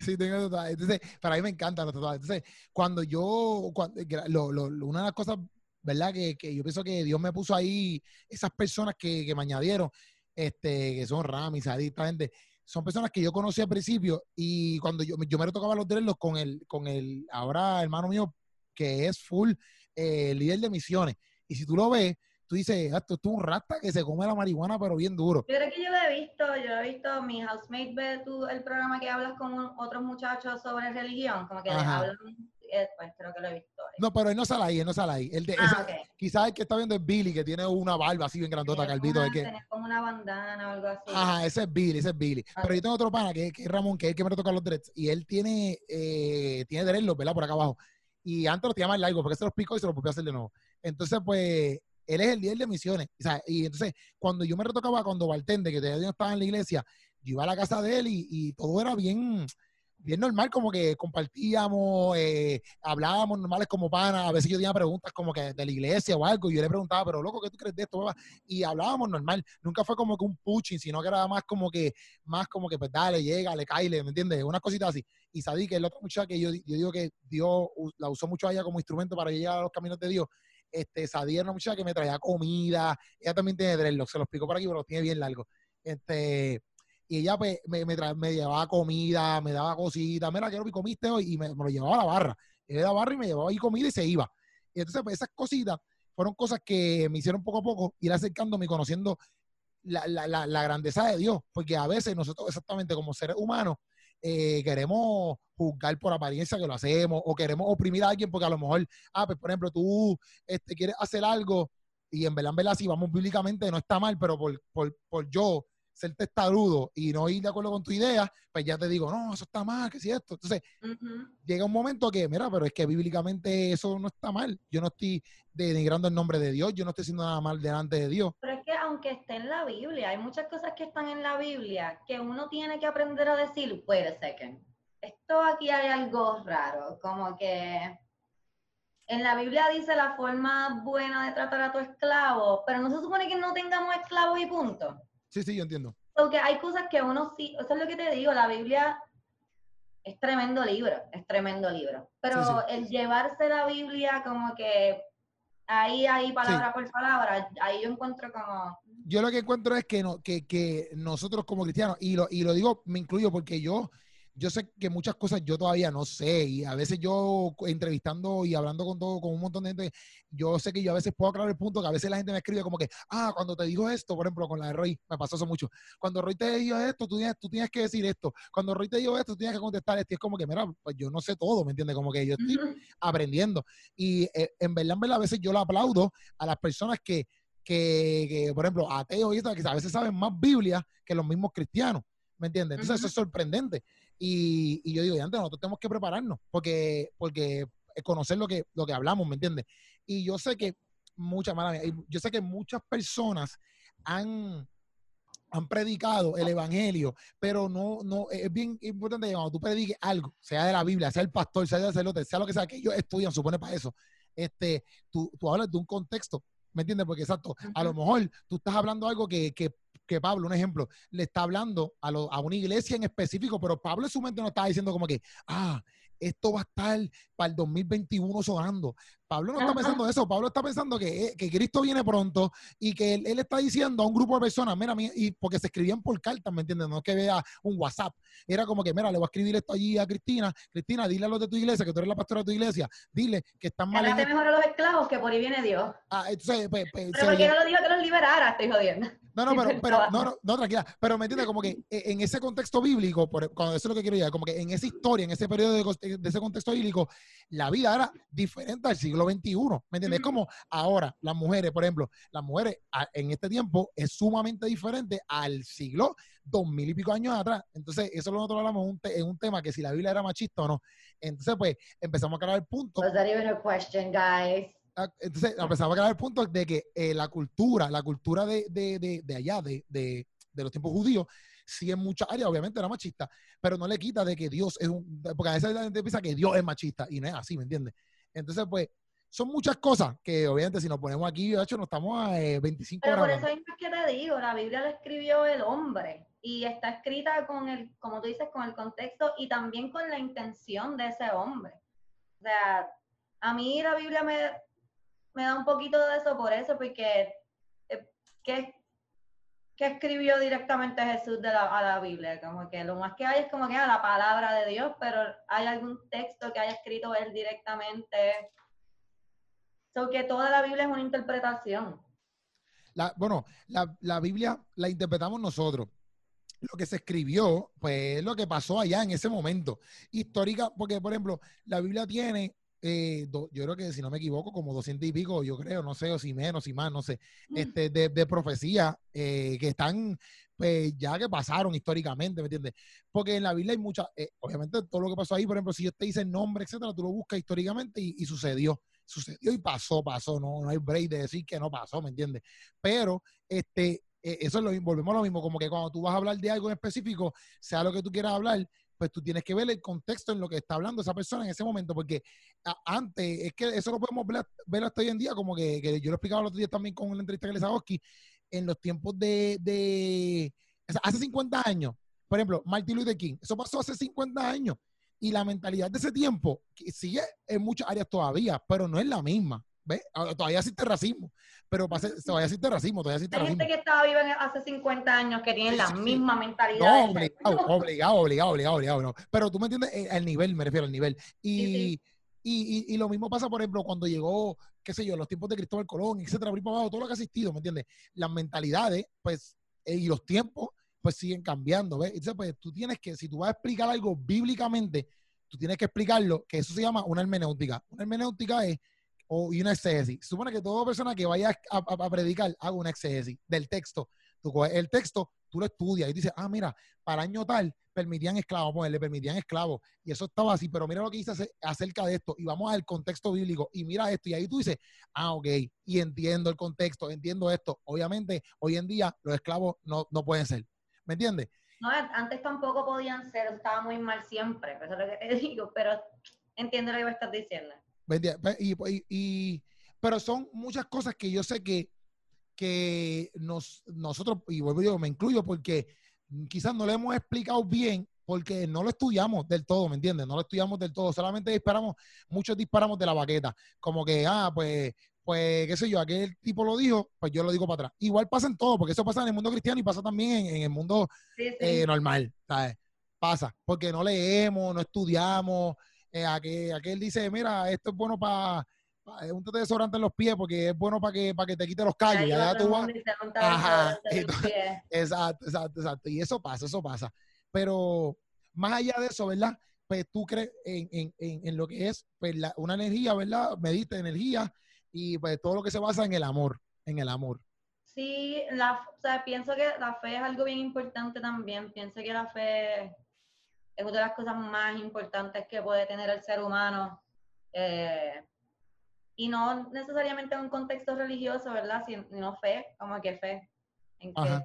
Speaker 1: Sí. tengo tatuajes. Entonces, para mí me encantan los tatuajes. Entonces, cuando yo, cuando, lo, lo, una de las cosas ¿verdad? Que, que, yo pienso que Dios me puso ahí, esas personas que, que me añadieron, este, que son Rami, Sadita, gente, son personas que yo conocí al principio y cuando yo, yo me retocaba los dreadlocks con el, con el, ahora hermano mío, que es full eh, líder de misiones. Y si tú lo ves, tú dices, esto es un rata que se come la marihuana, pero bien duro.
Speaker 2: Yo creo que yo lo he visto, yo he visto, mi housemate ve tú el programa que hablas con otros muchachos sobre religión, como que hablan pues creo que lo he visto.
Speaker 1: No, pero él no sale ahí, él no sale ahí. El de, ah, Quizás el que está viendo es Billy, que tiene una barba así bien grandota, calvito.
Speaker 2: que... como una bandana o algo así.
Speaker 1: Ajá, ese es Billy, ese es Billy. Pero yo tengo otro pana, que, que, es Ramón, que es el que me toca los dreads, y él tiene, eh, tiene dreadlocks, ¿verdad? Por acá abajo. Y antes lo tenía más largo, porque se los picó y se los volvió a hacer de nuevo. Entonces, pues, él es el líder de misiones. O sea, y entonces, cuando yo me retocaba, cuando Valtende, que todavía no estaba en la iglesia, yo iba a la casa de él y, y todo era bien bien normal, como que compartíamos, eh, hablábamos normales como panas, a veces yo tenía preguntas como que de la iglesia o algo, y yo le preguntaba, pero loco, ¿qué tú crees de esto? Y hablábamos normal, nunca fue como que un puching, sino que era más como que, más como que, pues dale, llega, le cae, ¿me entiendes? Una cosita así. Y sabí que el otro muchacha que yo, yo digo que Dios la usó mucho a ella como instrumento para llegar a los caminos de Dios, este, Sadie era una muchacha que me traía comida, ella también tiene dreadlocks, se lo explico por aquí, pero lo tiene bien largo. Este, y ella pues, me, me, me, llevaba comida, me daba cositas, mira, quiero que comiste hoy, y me, lo llevaba a la barra. Era la barra y me llevaba ahí comida y se iba. Y entonces, pues esas cositas fueron cosas que me hicieron poco a poco ir acercándome y conociendo la, la, la, grandeza de Dios, porque a veces nosotros exactamente como seres humanos eh, queremos juzgar por apariencia que lo hacemos o queremos oprimir a alguien porque a lo mejor, ah, pues por ejemplo, tú este, quieres hacer algo y en verdad, en verdad, si vamos bíblicamente no está mal, pero por, por, por yo ser testarudo y no ir de acuerdo con tu idea, pues ya te digo, no, eso está mal, que si esto. Entonces, llega un momento que, mira, pero es que bíblicamente eso no está mal. Yo no estoy denigrando el nombre de Dios, yo no estoy haciendo nada mal delante de Dios.
Speaker 2: Pero es que aunque esté en la Biblia, hay muchas cosas que están en la Biblia que uno tiene que aprender a decir, wait a second, esto aquí hay algo raro, como que en la Biblia dice la forma buena de tratar a tu esclavo, pero no se supone que no tengamos esclavos y punto.
Speaker 1: Sí, sí, yo entiendo.
Speaker 2: Porque hay cosas que uno sí, eso es lo que te digo, la Biblia es tremendo libro, es tremendo libro. Pero el llevarse la Biblia como que ahí, ahí, palabra por palabra, ahí yo encuentro como...
Speaker 1: Yo lo que encuentro es que, no, que, que nosotros como cristianos, y lo, y lo digo, me incluyo porque yo yo sé que muchas cosas yo todavía no sé y a veces yo entrevistando y hablando con todo, con un montón de gente, yo sé que yo a veces puedo aclarar el punto que a veces la gente me escribe como que, ah, cuando te digo esto, por ejemplo, con la de Roy, me pasó eso mucho. Cuando Roy te dijo esto, tú tienes, tú tienes que decir esto. Cuando Roy te dijo esto, tú tienes que contestar esto. Y es como que, mira, pues yo no sé todo, ¿me entiendes? Como que yo estoy aprendiendo. Y eh, en verdad, en verdad, a veces yo le aplaudo a las personas que que, por ejemplo, ateos y esto, que a veces saben más Biblia que los mismos cristianos, ¿me entiendes? Entonces eso es sorprendente. Y, y yo digo, y antes nosotros tenemos que prepararnos, porque, porque conocer lo que, lo que hablamos, ¿me entiendes? Y yo sé que muchas, yo sé que muchas personas han, han predicado el evangelio, pero no, no, es bien importante que cuando tú prediques algo, sea de la Biblia, sea el pastor, sea el sacerdote, sea lo que sea, que ellos estudian, supone para eso, este, tú, tú hablas de un contexto, ¿me entiendes? Porque exacto, a lo mejor tú estás hablando algo que, que, que Pablo, un ejemplo, le está hablando a, lo, a una iglesia en específico, pero Pablo en su mente no está diciendo como que, ah, esto va a estar para el 2021 sonando. Pablo no está pensando eso, Pablo está pensando que, eh, que Cristo viene pronto y que él, está diciendo a un grupo de personas, mira, y porque se escribían por cartas, ¿me entiendes? No es que vea un WhatsApp, era como que, mira, le voy a escribir esto allí a Cristina, Cristina, dile a los de tu iglesia, que tú eres la pastora de tu iglesia, dile que están mal.
Speaker 2: Mejor a los esclavos, que por ahí viene Dios.
Speaker 1: Ah, entonces,
Speaker 2: pues, pues, pero porque no lo dijo que los liberara, estoy jodiendo.
Speaker 1: No, no, pero, pero no, no, no, tranquila. Pero me entiendes, como que eh, en ese contexto bíblico, por, cuando eso es lo que quiero decir, como que en esa historia, en ese periodo de, de, ese contexto bíblico, la vida era diferente al siglo XXI. ¿Me entiendes? Es como ahora, las mujeres, por ejemplo, las mujeres en este tiempo es sumamente diferente al siglo dos mil y pico años atrás. Entonces, eso nosotros hablamos en un, tema que si la Biblia era machista o no. Entonces, pues, empezamos a crear el punto.
Speaker 2: Was that even a question, guys?
Speaker 1: Ah, entonces empezamos a crear el punto de que eh, la cultura, la cultura de, allá, de, los tiempos judíos, sí en muchas áreas, obviamente era machista, pero no le quita de que Dios es un, porque a veces la gente piensa que Dios es machista y no es así, ¿me entiendes? Entonces, pues, son muchas cosas que obviamente si nos ponemos aquí, de hecho, nos estamos a 25
Speaker 2: Pero por eso es que te digo, la Biblia la escribió el hombre y está escrita con el, como tú dices, con el contexto y también con la intención de ese hombre. O sea, a mí la Biblia me, me da un poquito de eso por eso, porque eh, ¿qué, escribió directamente Jesús de la, a la Biblia? Como que lo más que hay es como que a la palabra de Dios, pero hay algún texto que haya escrito él directamente. So que toda la Biblia es una interpretación.
Speaker 1: Bueno, la, la Biblia la interpretamos nosotros lo que se escribió, pues es lo que pasó allá en ese momento. Histórica, porque por ejemplo, la Biblia tiene eh, yo creo que si no me equivoco, como doscientos y pico, yo creo, no sé, o si menos, si más, no sé, mm. este, de, de profecía eh, que están, pues ya que pasaron históricamente, ¿me entiendes? Porque en la Biblia hay muchas, eh, obviamente todo lo que pasó ahí, por ejemplo, si yo te dice el nombre, etcétera, tú lo buscas históricamente y, sucedió, sucedió y pasó, pasó, no, no hay break de decir que no pasó, ¿me entiendes? Pero, este, eso es lo volvemos a lo mismo, como que cuando tú vas a hablar de algo en específico, sea lo que tú quieras hablar, pues tú tienes que ver el contexto en lo que está hablando esa persona en ese momento, porque antes, es que eso lo podemos ver, hasta hoy en día, como que, yo lo explicaba el otro día también con una entrevista que les hago en los tiempos de, de hace 50 años, por ejemplo, Martin Luther King, eso pasó hace 50 años, y la mentalidad de ese tiempo sigue en muchas áreas todavía, pero no es la misma. ¿Ves? Ah, todavía existe racismo, pero todavía existe racismo, todavía existe
Speaker 2: Hay gente que estaba viva hace 50 años que tienen la misma mentalidad.
Speaker 1: No, obligado, obligado, obligado, obligado, Pero tú me entiendes, el nivel, me refiero al nivel. Y, Y, lo mismo pasa, por ejemplo, cuando llegó, qué sé yo, los tiempos de Cristóbal Colón, etcétera, todo lo que ha existido, ¿me entiendes? Las mentalidades, pues, eh, y los tiempos, pues siguen cambiando, ¿ves? Entonces, pues tú tienes que, si tú vas a explicar algo bíblicamente, tú tienes que explicarlo, que eso se llama una hermenéutica. Una hermenéutica es o, y una exégesis. Supone que toda persona que vaya a, predicar haga una exégesis del texto. Tú coges el texto, tú lo estudias y dices, ah, mira, para año tal permitían esclavos, pues le permitían esclavos. Y eso estaba así, pero mira lo que dice acerca de esto. Y vamos al contexto bíblico y mira esto. Y ahí tú dices, ah, ok, y entiendo el contexto, entiendo esto. Obviamente, hoy en día los esclavos no, no pueden ser. ¿Me entiendes?
Speaker 2: No, antes tampoco podían ser, estaba muy mal siempre, eso es lo que te digo, pero entiendo lo que me estás diciendo.
Speaker 1: Y, pero son muchas cosas que yo sé que, que nos, nosotros, y vuelvo yo, me incluyo porque quizás no le hemos explicado bien porque no lo estudiamos del todo, ¿me entiendes? No lo estudiamos del todo, solamente disparamos, muchos disparamos de la baqueta, como que, ah, pues, pues, qué sé yo, aquel tipo lo dijo, pues yo lo digo para atrás. Igual pasa en todo, porque eso pasa en el mundo cristiano y pasa también en, el mundo eh, normal, ¿sabes? Pasa, porque no leemos, no estudiamos, eh, aquel, aquel, dice, mira, esto es bueno para pa, un desodorante en los pies porque es bueno para que, para que te quite los callos. Y allá tú vas. exacto, exacto, exacto. Y eso pasa, eso pasa. Pero más allá de eso, ¿verdad? Pues tú crees en, en, en, lo que es pues, la, una energía, ¿verdad? Medita energía y pues todo lo que se basa en el amor, en el amor.
Speaker 2: Sí, la, o sea, pienso que la fe es algo bien importante también. Pienso que la fe es una de las cosas más importantes que puede tener el ser humano. Eh, y no necesariamente en un contexto religioso, ¿verdad? Sino fe, como que fe. En, que,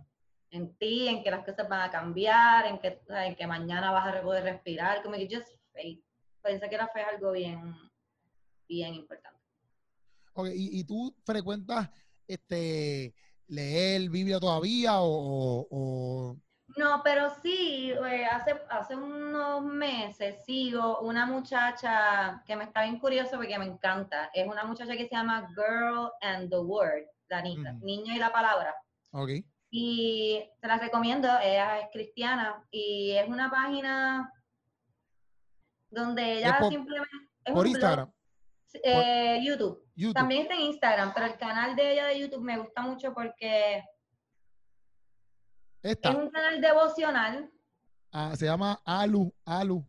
Speaker 2: en ti, en que las cosas van a cambiar, en que, en que mañana vas a poder respirar, como que just faith. Pienso que la fe es algo bien, bien importante.
Speaker 1: Okay, ¿y, y tú frecuentas este leer Biblia todavía o,
Speaker 2: No, pero sí, eh, hace, hace unos meses sigo una muchacha que me está bien curioso porque me encanta. Es una muchacha que se llama Girl and the Word, la niña, niña y la palabra.
Speaker 1: Ok.
Speaker 2: Y se la recomiendo, ella es cristiana y es una página donde ella simplemente...
Speaker 1: por Instagram.
Speaker 2: Eh, YouTube. También está en Instagram, pero el canal de ella de YouTube me gusta mucho porque es un canal devocional.
Speaker 1: Ah, se llama Alu, Alu.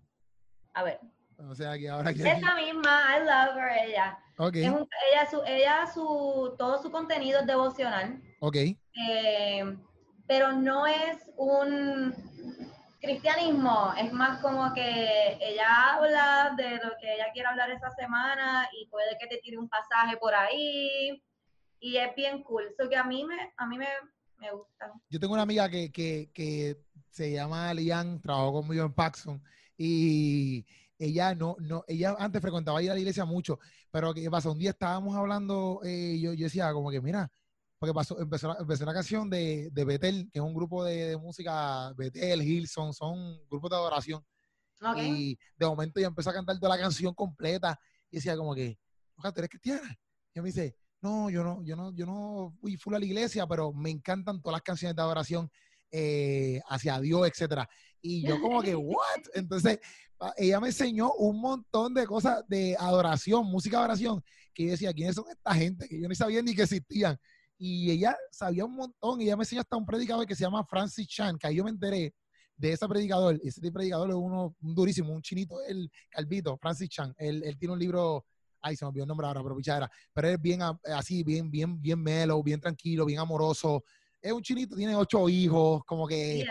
Speaker 2: A ver.
Speaker 1: O sea que ahora
Speaker 2: Esa misma, I love her, ella.
Speaker 1: Okay.
Speaker 2: ella, su, ella, su, todo su contenido es devocional.
Speaker 1: Ok.
Speaker 2: Eh, pero no es un cristianismo es más como que ella habla de lo que ella quiere hablar esa semana y puede que te tire un pasaje por ahí y es bien cool. Eso que a mí me, a mí me, me gusta.
Speaker 1: Yo tengo una amiga que, que, que se llama Lian, trabajó conmigo en Paxson y ella no, no, ella antes frecuentaba ir a la iglesia mucho, pero ¿qué pasa? Un día estábamos hablando, eh, yo, yo decía como que, mira, porque pasó, empezó, empezó una canción de, de Betel, que es un grupo de, música, Betel, Hilson, son grupos de adoración. Y de momento ya empezó a cantar toda la canción completa y decía como que, ojalá, ¿tú eres cristiana? Y me dice, no, yo no, yo no, yo no fui full a la iglesia, pero me encantan todas las canciones de adoración eh, hacia Dios, etcétera. Y yo como que, ¿what? Entonces, ella me enseñó un montón de cosas de adoración, música de adoración, que yo decía, ¿quiénes son esta gente? Que yo ni sabía ni que existían y ella sabía un montón, y ella me enseñó hasta un predicador que se llama Francis Chan, que ahí yo me enteré de ese predicador, ese predicador es uno un durísimo, un chinito, el calvito, Francis Chan, él, él tiene un libro, ay, se me olvidó el nombre ahora, pero pichadera, pero es bien así, bien, bien, bien mellow, bien tranquilo, bien amoroso, es un chinito, tiene ocho hijos, como que,
Speaker 2: sí,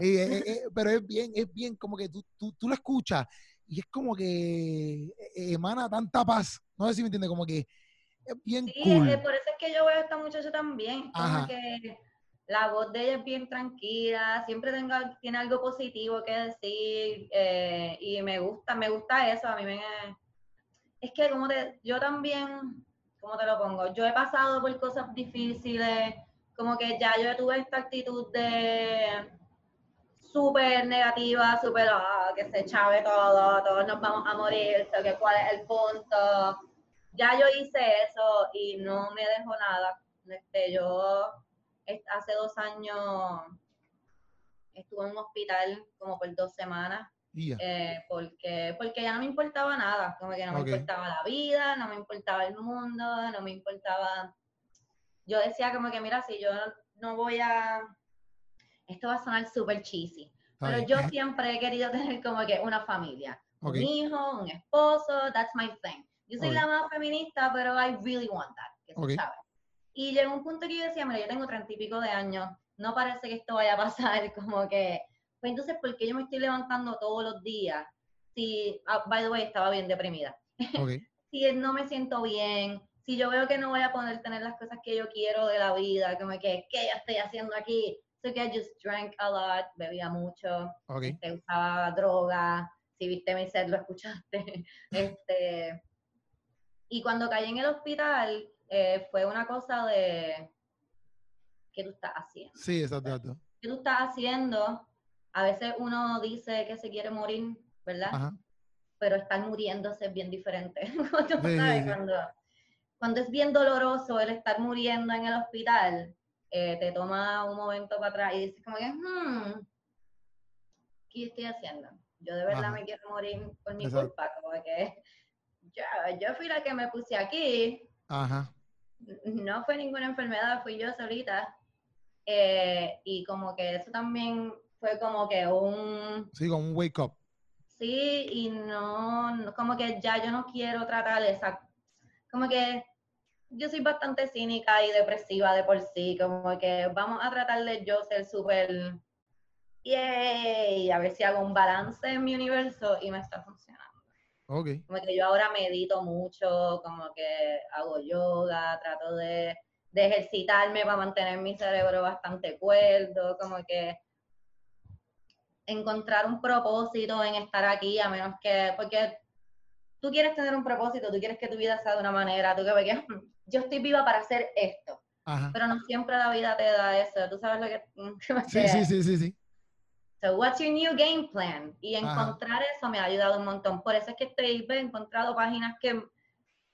Speaker 2: eh,
Speaker 1: eh, eh, pero es bien, es bien, como que tú, tú, tú lo escuchas y es como que emana tanta paz, no sé si me entiende, como que es bien sí, cool.
Speaker 2: por eso es que yo veo a esta muchacha también. Como que la voz de ella es bien tranquila, siempre tenga, tiene algo positivo que decir eh, y me gusta, me gusta eso. A mí me. Es que, como te. Yo también. ¿Cómo te lo pongo? Yo he pasado por cosas difíciles, como que ya yo tuve esta actitud de súper negativa, súper ah, que se chave todo, todos nos vamos a morir, que cuál es el punto ya yo hice eso y no me dejó nada. Este, yo hace dos años estuve en un hospital como por dos semanas. Eh, porque, porque ya no me importaba nada, como que no me importaba la vida, no me importaba el mundo, no me importaba... Yo decía como que, mira, si yo no voy a... Esto va a sonar súper cheesy, pero yo siempre he querido tener como que una familia, un hijo, un esposo, that's my thing. Yo soy la más feminista, pero I really want that, que. Y llegó un punto que yo decía, mira, yo tengo treinta y pico de años, no parece que esto vaya a pasar, como que, pues entonces, ¿por qué yo me estoy levantando todos los días? Si, ah, by the way, estaba bien deprimida. Okay. si no me siento bien, si yo veo que no voy a poder tener las cosas que yo quiero de la vida, como que, ¿qué ya estoy haciendo aquí? So que I just drank a lot, bebía mucho,
Speaker 1: okay.
Speaker 2: este, usaba droga, si viste mi set lo escuchaste, este, y cuando caí en el hospital, eh, fue una cosa de, ¿qué tú estás haciendo?
Speaker 1: Sí, exacto.
Speaker 2: ¿Qué tú estás haciendo? A veces uno dice que se quiere morir, ¿verdad? Pero estar muriéndose es bien diferente. Cuando, cuando es bien doloroso el estar muriendo en el hospital, eh, te toma un momento para atrás y dices como que, hmm, ¿qué estoy haciendo? Yo de verdad me quiero morir por mi culpa, como que yo, fui la que me puse aquí.
Speaker 1: Ajá.
Speaker 2: No fue ninguna enfermedad, fui yo solita. Eh, y como que eso también fue como que un...
Speaker 1: Sí, como un wake up.
Speaker 2: Sí, y no, como que ya yo no quiero tratar esa... Como que yo soy bastante cínica y depresiva de por sí, como que vamos a tratar de yo ser súper, yay, a ver si hago un balance en mi universo y me está funcionando.
Speaker 1: Ok.
Speaker 2: Como que yo ahora medito mucho, como que hago yoga, trato de, de ejercitarme para mantener mi cerebro bastante cuerdo, como que encontrar un propósito en estar aquí, a menos que, porque tú quieres tener un propósito, tú quieres que tu vida sea de una manera, tú que ves yo estoy viva para hacer esto,
Speaker 1: Ajá.
Speaker 2: pero no siempre la vida te da eso, tú sabes lo que...
Speaker 1: Sí, sí, sí, sí, sí.
Speaker 2: So, what's your new game plan? Y
Speaker 1: Ajá.
Speaker 2: encontrar eso me ha ayudado un montón. Por eso es que estoy, he encontrado páginas que,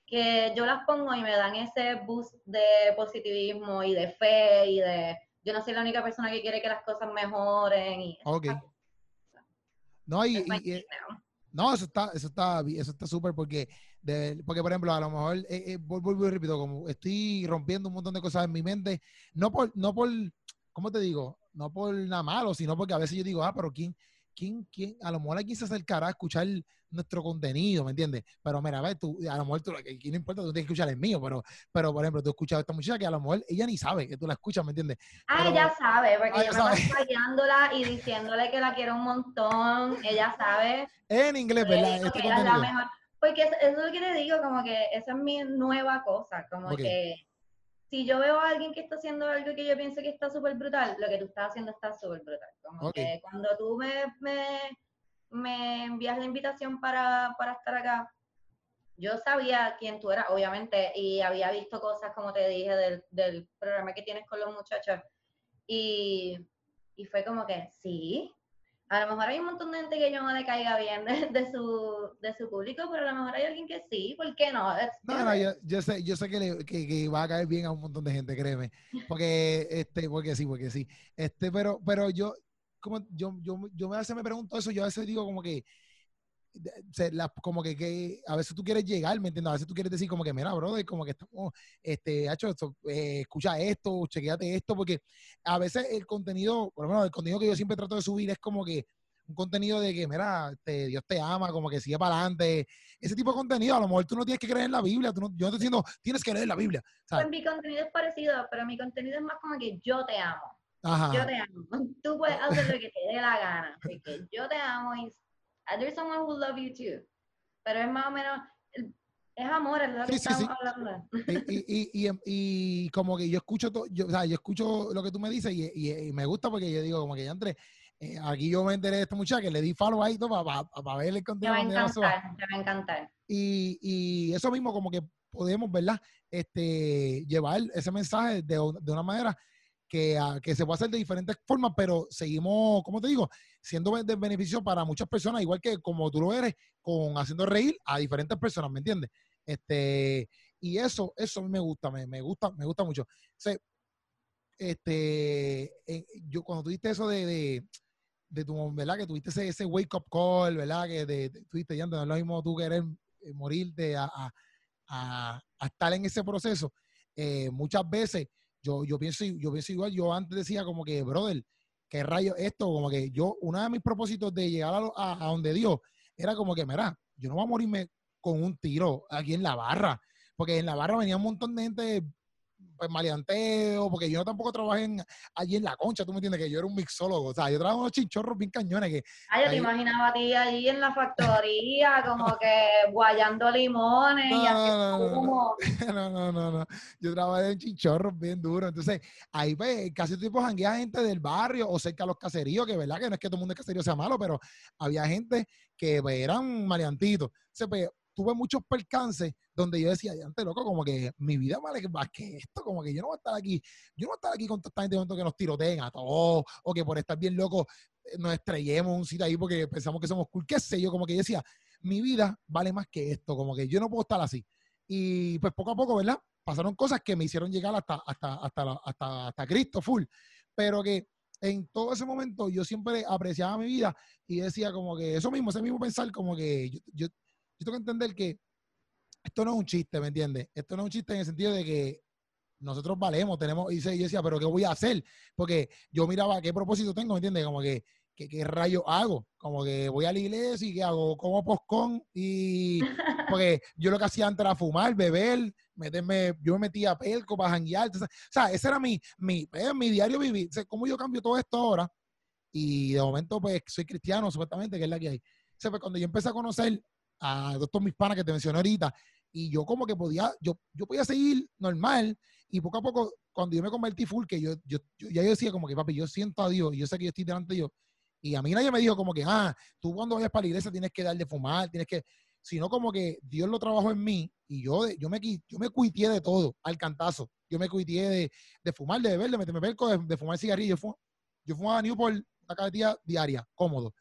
Speaker 2: que yo las pongo y me dan ese boost de positivismo y de fe y de yo no soy la única persona que quiere que las cosas mejoren. Y.
Speaker 1: No, y,
Speaker 2: now.
Speaker 1: no, eso está, eso está, eso está súper porque, de- porque por ejemplo, a lo mejor, eh, eh, vuel- vuelvo y repito, como estoy rompiendo un montón de cosas en mi mente, no por, no por, ¿cómo te digo? No por nada malo, sino porque a veces yo digo, ah, pero ¿quién, quién, quién, a lo mejor alguien se acercará a escuchar nuestro contenido, ¿me entiendes? Pero mira, a ver, tú, a lo mejor tú, aquí no importa, tú tienes que escuchar el mío, pero, pero por ejemplo, tú has escuchado a esta muchacha que a lo mejor ella ni sabe que tú la escuchas, ¿me entiendes?
Speaker 2: Ah,
Speaker 1: pero-
Speaker 2: ella sabe, porque
Speaker 1: Ah,
Speaker 2: yo me fallándola y diciéndole que la quiero un montón. Ella sabe.
Speaker 1: En inglés, ¿verdad? Este
Speaker 2: que ella es la
Speaker 1: contenido.
Speaker 2: mejor. Porque eso eso es lo que te digo, como que esa es mi nueva cosa, como que si yo veo a alguien que está haciendo algo que yo pienso que está súper brutal, lo que tú estás haciendo está súper brutal. Como que cuando tú me, me, me envías la invitación para, para estar acá, yo sabía quién tú eras, obviamente, y había visto cosas, como te dije, del, del programa que tienes con los muchachos. Y, y fue como que, sí, a lo mejor hay un montón de gente que yo no le caiga bien de, de su, de su público, pero a lo mejor hay alguien que sí, ¿por qué no?
Speaker 1: No, no, yo, yo sé, yo sé que, le- que, que va a caer bien a un montón de gente, créeme. Porque, este, porque sí, porque sí. Este, pero, pero yo, como yo, yo, yo a veces me pregunto eso, yo a veces digo como que, como que, que a veces tú quieres llegar, ¿me entiendes? A veces tú quieres decir como que, mira, brother, como que estamos, este, hecho esto, eh, escucha esto, chequeate esto, porque a veces el contenido, por lo menos el contenido que yo siempre trato de subir es como que un contenido de que, mira, te- Dios te ama, como que sigue para adelante, ese tipo de contenido, a lo mejor tú no tienes que creer en la Biblia, tú no- yo no estoy diciendo, tienes que leer la Biblia, ¿sabes?
Speaker 2: Pues mi contenido es parecido, pero mi contenido es más como que yo te amo.
Speaker 1: Ajá.
Speaker 2: Yo te amo. Tú puedes hacer lo que te dé la gana. Porque yo te amo y and there's someone who love you too. Pero es más o menos, es amor, es lo que
Speaker 1: Sí, sí,
Speaker 2: estamos
Speaker 1: sí.
Speaker 2: hablando.
Speaker 1: y, y, y, y, y como que yo escucho yo, o sea, yo escucho lo que tú me dices y, me gusta porque yo digo como que ya entré, eh, aquí yo me enteré de esta muchacha que le di follow ahí todo para ver el
Speaker 2: Te
Speaker 1: contenido
Speaker 2: va a encantar, te va a encantar.
Speaker 1: Y, y eso mismo como que podemos, ¿verdad? Este, llevar ese mensaje de, de una manera que, ah, que se puede hacer de diferentes formas, pero seguimos, como te digo, siendo de beneficio para muchas personas, igual que como tú lo eres, con haciendo reír a diferentes personas, ¿me entiendes? Este, y eso, eso a mí me gusta, me, gusta, me gusta mucho. O este, eh, yo cuando tuviste eso de, de, de tu, ¿verdad? Que tuviste ese, wake up call, ¿verdad? Que de, tuviste ya, no es lo mismo tú querer eh, morirte a- a estar en ese proceso. Eh, muchas veces yo, yo pienso, yo pienso igual, yo antes decía como que, brother, ¿qué rayo esto? Como que yo, uno de mis propósitos de llegar a, a, a donde Dios era como que, mira, yo no voy a morirme con un tiro aquí en la barra, porque en la barra venía un montón de gente pues maleanteo, porque yo tampoco trabajé en- allí en la concha, tú me entiendes, que yo era un mixólogo, o sea, yo trabajaba en unos chinchorros bien cañones que
Speaker 2: Ah, yo te imaginaba a ti allí en la factoría, como que guayando limones y haciendo
Speaker 1: no, no, no.
Speaker 2: humo.
Speaker 1: no, no, no, no. Yo trabajé en chinchorros bien duro. Entonces, ahí pues, casi tipo janguea gente del barrio o cerca de los caseríos, que verdad que no es que todo el mundo de caserío sea malo, pero había gente que pues, eran maleantitos. Entonces, pues, tuve muchos percances donde yo decía, antes loco, como que mi vida vale más que esto, como que yo no voy a estar aquí, yo no voy a estar aquí con toda esta gente que nos tiroteen a todos, o que por estar bien locos eh, nos estrellemos un sitio ahí porque pensamos que somos cool, qué sé yo, como que yo decía, mi vida vale más que esto, como que yo no puedo estar así. Y pues poco a poco, ¿verdad? Pasaron cosas que me hicieron llegar hasta, hasta, hasta, hasta, hasta Cristo full, pero que en todo ese momento yo siempre apreciaba mi vida y decía como que eso mismo, ese mismo pensar como que yo, yo tengo que entender que esto no es un chiste, ¿me entiendes? Esto no es un chiste en el sentido de que nosotros valemos, tenemos, y yo decía, pero ¿qué voy a hacer? Porque yo miraba qué propósito tengo, ¿me entiendes? Como que ¿qué, qué rayo hago? Como que voy a la iglesia y ¿qué hago? Como poscón y... Porque yo lo que hacía antes era fumar, beber, meterme, yo me metía a pelco para janguear. O sea, ese era mi, mi, eh, mi diario vivir. O sea, ¿Cómo yo cambio todo esto ahora? Y de momento, pues, soy cristiano, supuestamente, que es la que hay. O sea, pues, cuando yo empecé a conocer a todos mis panas que te mencioné ahorita, y yo como que podía, yo, yo podía seguir normal, y poco a poco, cuando yo me convertí full, que yo, yo, yo ya decía como que, papi, yo siento a Dios, y yo sé que yo estoy delante de Dios, y a mí nadie me dijo como que, ah, tú cuando vayas para la iglesia tienes que dar de fumar, tienes que, sino como que Dios lo trabajó en mí y yo, yo me, yo me cuiteé de todo, al cantazo. Yo me cuiteé de, de fumar, de beber, de meterme perco, de, de fumar cigarrillo. Yo, fu- yo fumaba Newport una cajetilla diaria, cómodo.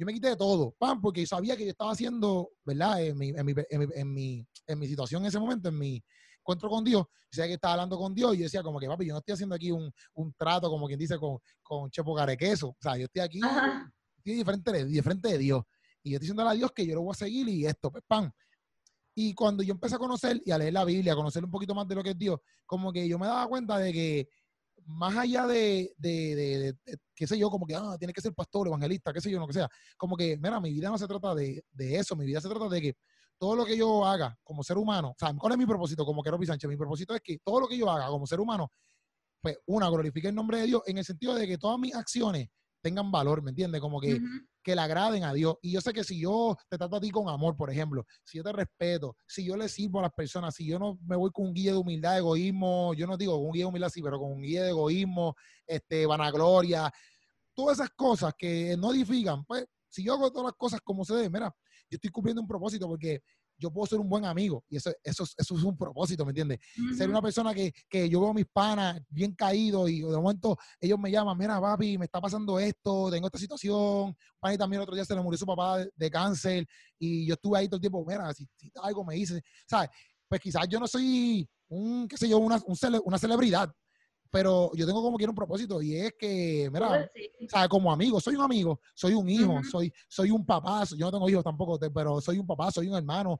Speaker 1: Yo me quité de todo, pam, porque sabía que yo estaba haciendo, ¿verdad? En mi, en mi, en mi, en mi, en mi situación en ese momento, en mi encuentro con Dios, yo sabía que estaba hablando con Dios y yo decía como que, papi, yo no estoy haciendo aquí un, un trato, como quien dice, con, con Chepo Carequeso. O sea, yo estoy aquí
Speaker 2: Ajá.
Speaker 1: estoy diferente de, diferente de Dios. Y yo estoy diciendo a Dios que yo lo voy a seguir y esto, pues, pam. Y cuando yo empecé a conocer y a leer la Biblia, a conocer un poquito más de lo que es Dios, como que yo me daba cuenta de que más allá de, de, de- de- qué sé yo, como que, ah, tiene que ser pastor, evangelista, qué sé yo, lo que sea, como que, mira, mi vida no se trata de, de eso, mi vida se trata de que todo lo que yo haga como ser humano, o sea, ¿cuál es mi propósito como Keropi Sánchez? Mi propósito es que todo lo que yo haga como ser humano, pues, una, glorifique el nombre de Dios en el sentido de que todas mis acciones tengan valor, ¿me entiendes? Como que. Que le agraden a Dios. Y yo sé que si yo te trato a ti con amor, por ejemplo, si yo te respeto, si yo le sirvo a las personas, si yo no me voy con un guía de humildad, egoísmo, yo no digo con un guía de humildad, sí, pero con un guía de egoísmo, este, vanagloria, todas esas cosas que no edifican, pues si yo hago todas las cosas como se debe, mira, yo estoy cumpliendo un propósito porque yo puedo ser un buen amigo y eso, eso, es- eso es un propósito, ¿me entiendes? ser
Speaker 2: Ujú.
Speaker 1: una persona que, que yo veo a mis panas bien caídos y de momento ellos me llaman, mira papi, me está pasando esto, tengo esta situación, pan también el otro día se le murió su papá de, de cáncer y yo estuve ahí todo el tiempo, mira, si, si algo me dice, ¿sabes? Pues quizás yo no soy un, qué sé yo, una, un cele- una celebridad, pero yo tengo como quiero un propósito y es que, mira,
Speaker 2: sí.
Speaker 1: o sea, como amigo, soy un amigo, soy un hijo, soy, soy un papá, yo no tengo hijos tampoco, pero soy un papá, soy un hermano.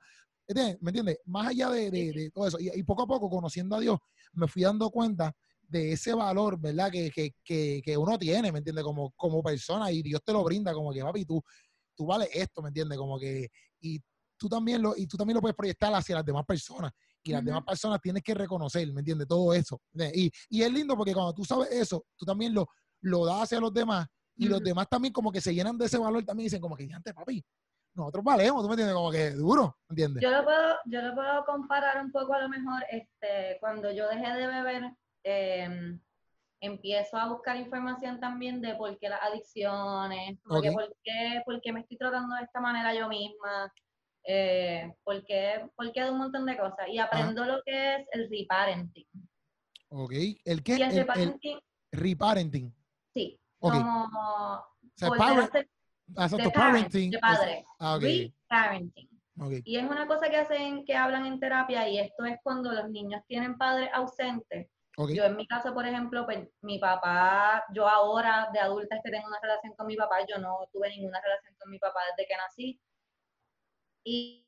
Speaker 1: ¿Me entiendes? Más allá de, de- de todo eso, y, y poco a poco, conociendo a Dios, me fui dando cuenta de ese valor, ¿verdad? Que, que, que, que uno tiene, ¿me entiendes? Como, como persona, y Dios te lo brinda, como que, papi, tú, tú vales esto, ¿me entiendes? Como que, y tú también lo, y tú también lo puedes proyectar hacia las demás personas. Y las demás personas tienes que reconocer, ¿me entiendes? Todo eso. Y, y es lindo porque cuando tú sabes eso, tú también lo, lo das hacia los demás y los demás también como que se llenan de ese valor también dicen como que, antes papi, nosotros valemos, ¿tú me entiendes? Como que duro, ¿me entiendes?
Speaker 2: Yo lo puedo, yo lo puedo comparar un poco a lo mejor, este, cuando yo dejé de beber, eh, empiezo a buscar información también de por qué las adicciones, como que
Speaker 1: Ok.
Speaker 2: por, qué, por qué me estoy tratando de esta manera yo misma, eh, por, qué, por qué de un montón de cosas. Y aprendo lo que es el reparenting.
Speaker 1: Ok. ¿El qué?
Speaker 2: Y el
Speaker 1: El, el
Speaker 2: reparenting,
Speaker 1: reparenting.
Speaker 2: sí,
Speaker 1: Ok.
Speaker 2: como
Speaker 1: O sea, parent,
Speaker 2: ser
Speaker 1: exacto,
Speaker 2: de parent,
Speaker 1: parenting.
Speaker 2: de padre.
Speaker 1: ah, ok.
Speaker 2: Reparenting.
Speaker 1: ok.
Speaker 2: Y es una cosa que hacen, que hablan en terapia, y esto es cuando los niños tienen padres ausentes. Yo en mi caso, por ejemplo, pues mi papá, yo ahora de adulta es que tengo una relación con mi papá, yo no tuve ninguna relación con mi papá desde que nací. Y,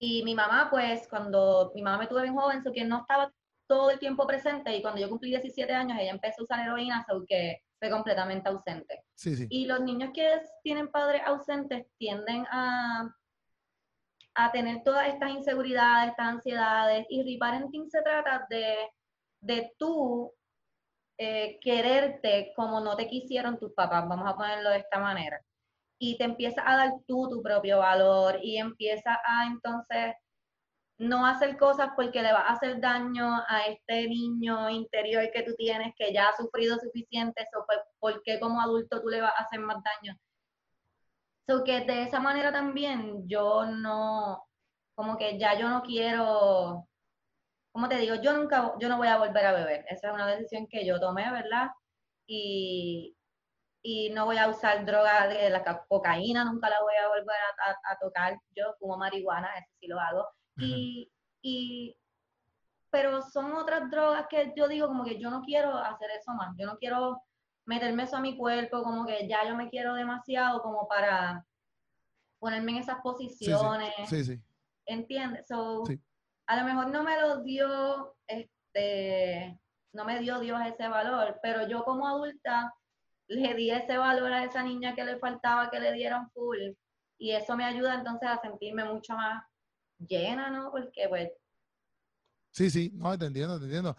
Speaker 2: y mi mamá, pues cuando mi mamá me tuve bien joven, so que no estaba todo el tiempo presente, y cuando yo cumplí 17 años, ella empezó a usar heroína, so que fue completamente ausente.
Speaker 1: Sí, sí.
Speaker 2: Y los niños que tienen padres ausentes tienden a, a tener todas estas inseguridades, estas ansiedades. Y reparenting se trata de, de tú eh, quererte como no te quisieron tus papás, vamos a ponerlo de esta manera. Y te empiezas a dar tú tu propio valor y empiezas a entonces no hacer cosas porque le vas a hacer daño a este niño interior que tú tienes que ya ha sufrido suficiente, so, pues, ¿por qué como adulto tú le vas a hacer más daño? So que de esa manera también yo no, como que ya yo no quiero, como te digo, yo nunca, yo no voy a volver a beber. Esa es una decisión que yo tomé, ¿verdad? Y, y no voy a usar droga de la ca- cocaína, nunca la voy a volver a, a- a tocar. Yo fumo marihuana, eso sí lo hago. Y, y, pero son otras drogas que yo digo como que yo no quiero hacer eso más. Yo no quiero meterme eso a mi cuerpo, como que ya yo me quiero demasiado como para ponerme en esas
Speaker 1: Sí,
Speaker 2: posiciones.
Speaker 1: sí. Sí, sí.
Speaker 2: ¿Entiendes? So,
Speaker 1: Sí.
Speaker 2: a lo mejor no me lo dio, este, no me dio Dios ese valor, pero yo como adulta le di ese valor a esa niña que le faltaba que le dieran full. Y eso me ayuda entonces a sentirme mucho más llena, ¿no? Porque pues...
Speaker 1: Sí, sí, no, te entiendo, te entiendo.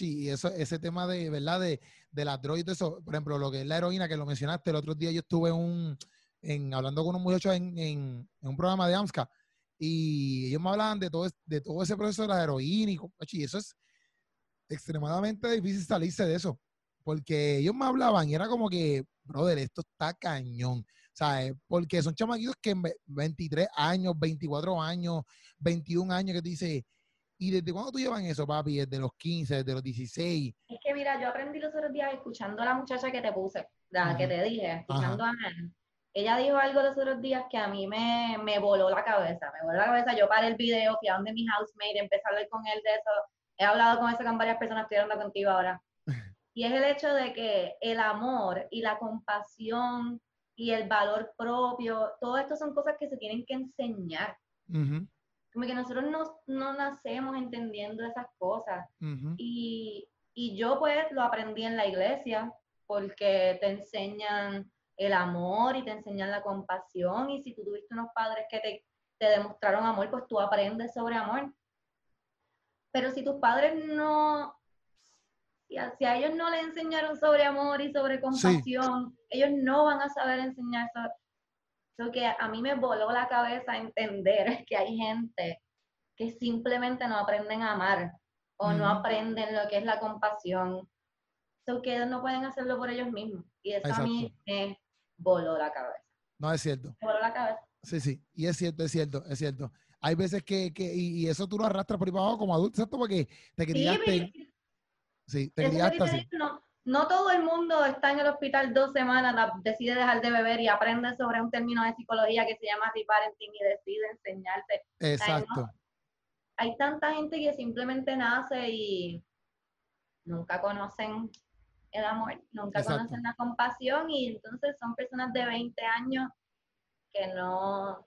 Speaker 1: Y, eso, ese tema de, ¿verdad? De, de la droga y todo eso, por ejemplo, lo que es la heroína, que lo mencionaste, el otro día yo estuve un, en, hablando con un muchacho en, en, un programa de AMSCA y ellos me hablaban de todo, de todo ese proceso de la heroína y, y eso es extremadamente difícil salirse de eso, porque ellos me hablaban y era como que, brother, esto está cañón. ¿sabes? Porque son chamaquitos que en 23 años, 24 años, 21 años que te dice, ¿y desde cuándo tú llevan eso, papi? ¿Desde los 15, desde los 16?
Speaker 2: Es que mira, yo aprendí los otros días escuchando a la muchacha que te puse, la que te dije, escuchando a él. Ella dijo algo los otros días que a mí me, me voló la cabeza, me voló la cabeza. Yo paré el video, fui a donde mi housemate, empecé a hablar con él de eso. He hablado con eso con varias personas, estoy hablando contigo ahora. Y es el hecho de que el amor y la compasión y el valor propio, todo esto son cosas que se tienen que enseñar. Como que nosotros no, no, nacemos entendiendo esas cosas. y, y yo pues lo aprendí en la iglesia porque te enseñan el amor y te enseñan la compasión y si tú tuviste unos padres que te, te demostraron amor, pues tú aprendes sobre amor. Pero si tus padres no, si a, ellos no le enseñaron sobre amor y sobre compasión, ellos no van a saber enseñar eso. Lo que a mí me voló la cabeza entender que hay gente que simplemente no aprenden a amar o no aprenden lo que es la compasión. So que no pueden hacerlo por ellos mismos. Y eso a mí me voló la cabeza.
Speaker 1: No, es cierto.
Speaker 2: Me voló la cabeza.
Speaker 1: Sí, sí. Y es cierto, es cierto, es cierto. Hay veces que, que y, eso tú lo arrastras por ahí abajo como adulto, ¿cierto? Porque te criaste... Sí, te
Speaker 2: No, todo el mundo está en el hospital dos semanas, decide dejar de beber y aprende sobre un término de psicología que se llama reparenting y decide enseñarte.
Speaker 1: Exacto.
Speaker 2: Hay, tanta gente que simplemente nace y nunca conocen el amor, nunca conocen la compasión y entonces son personas de 20 años que no,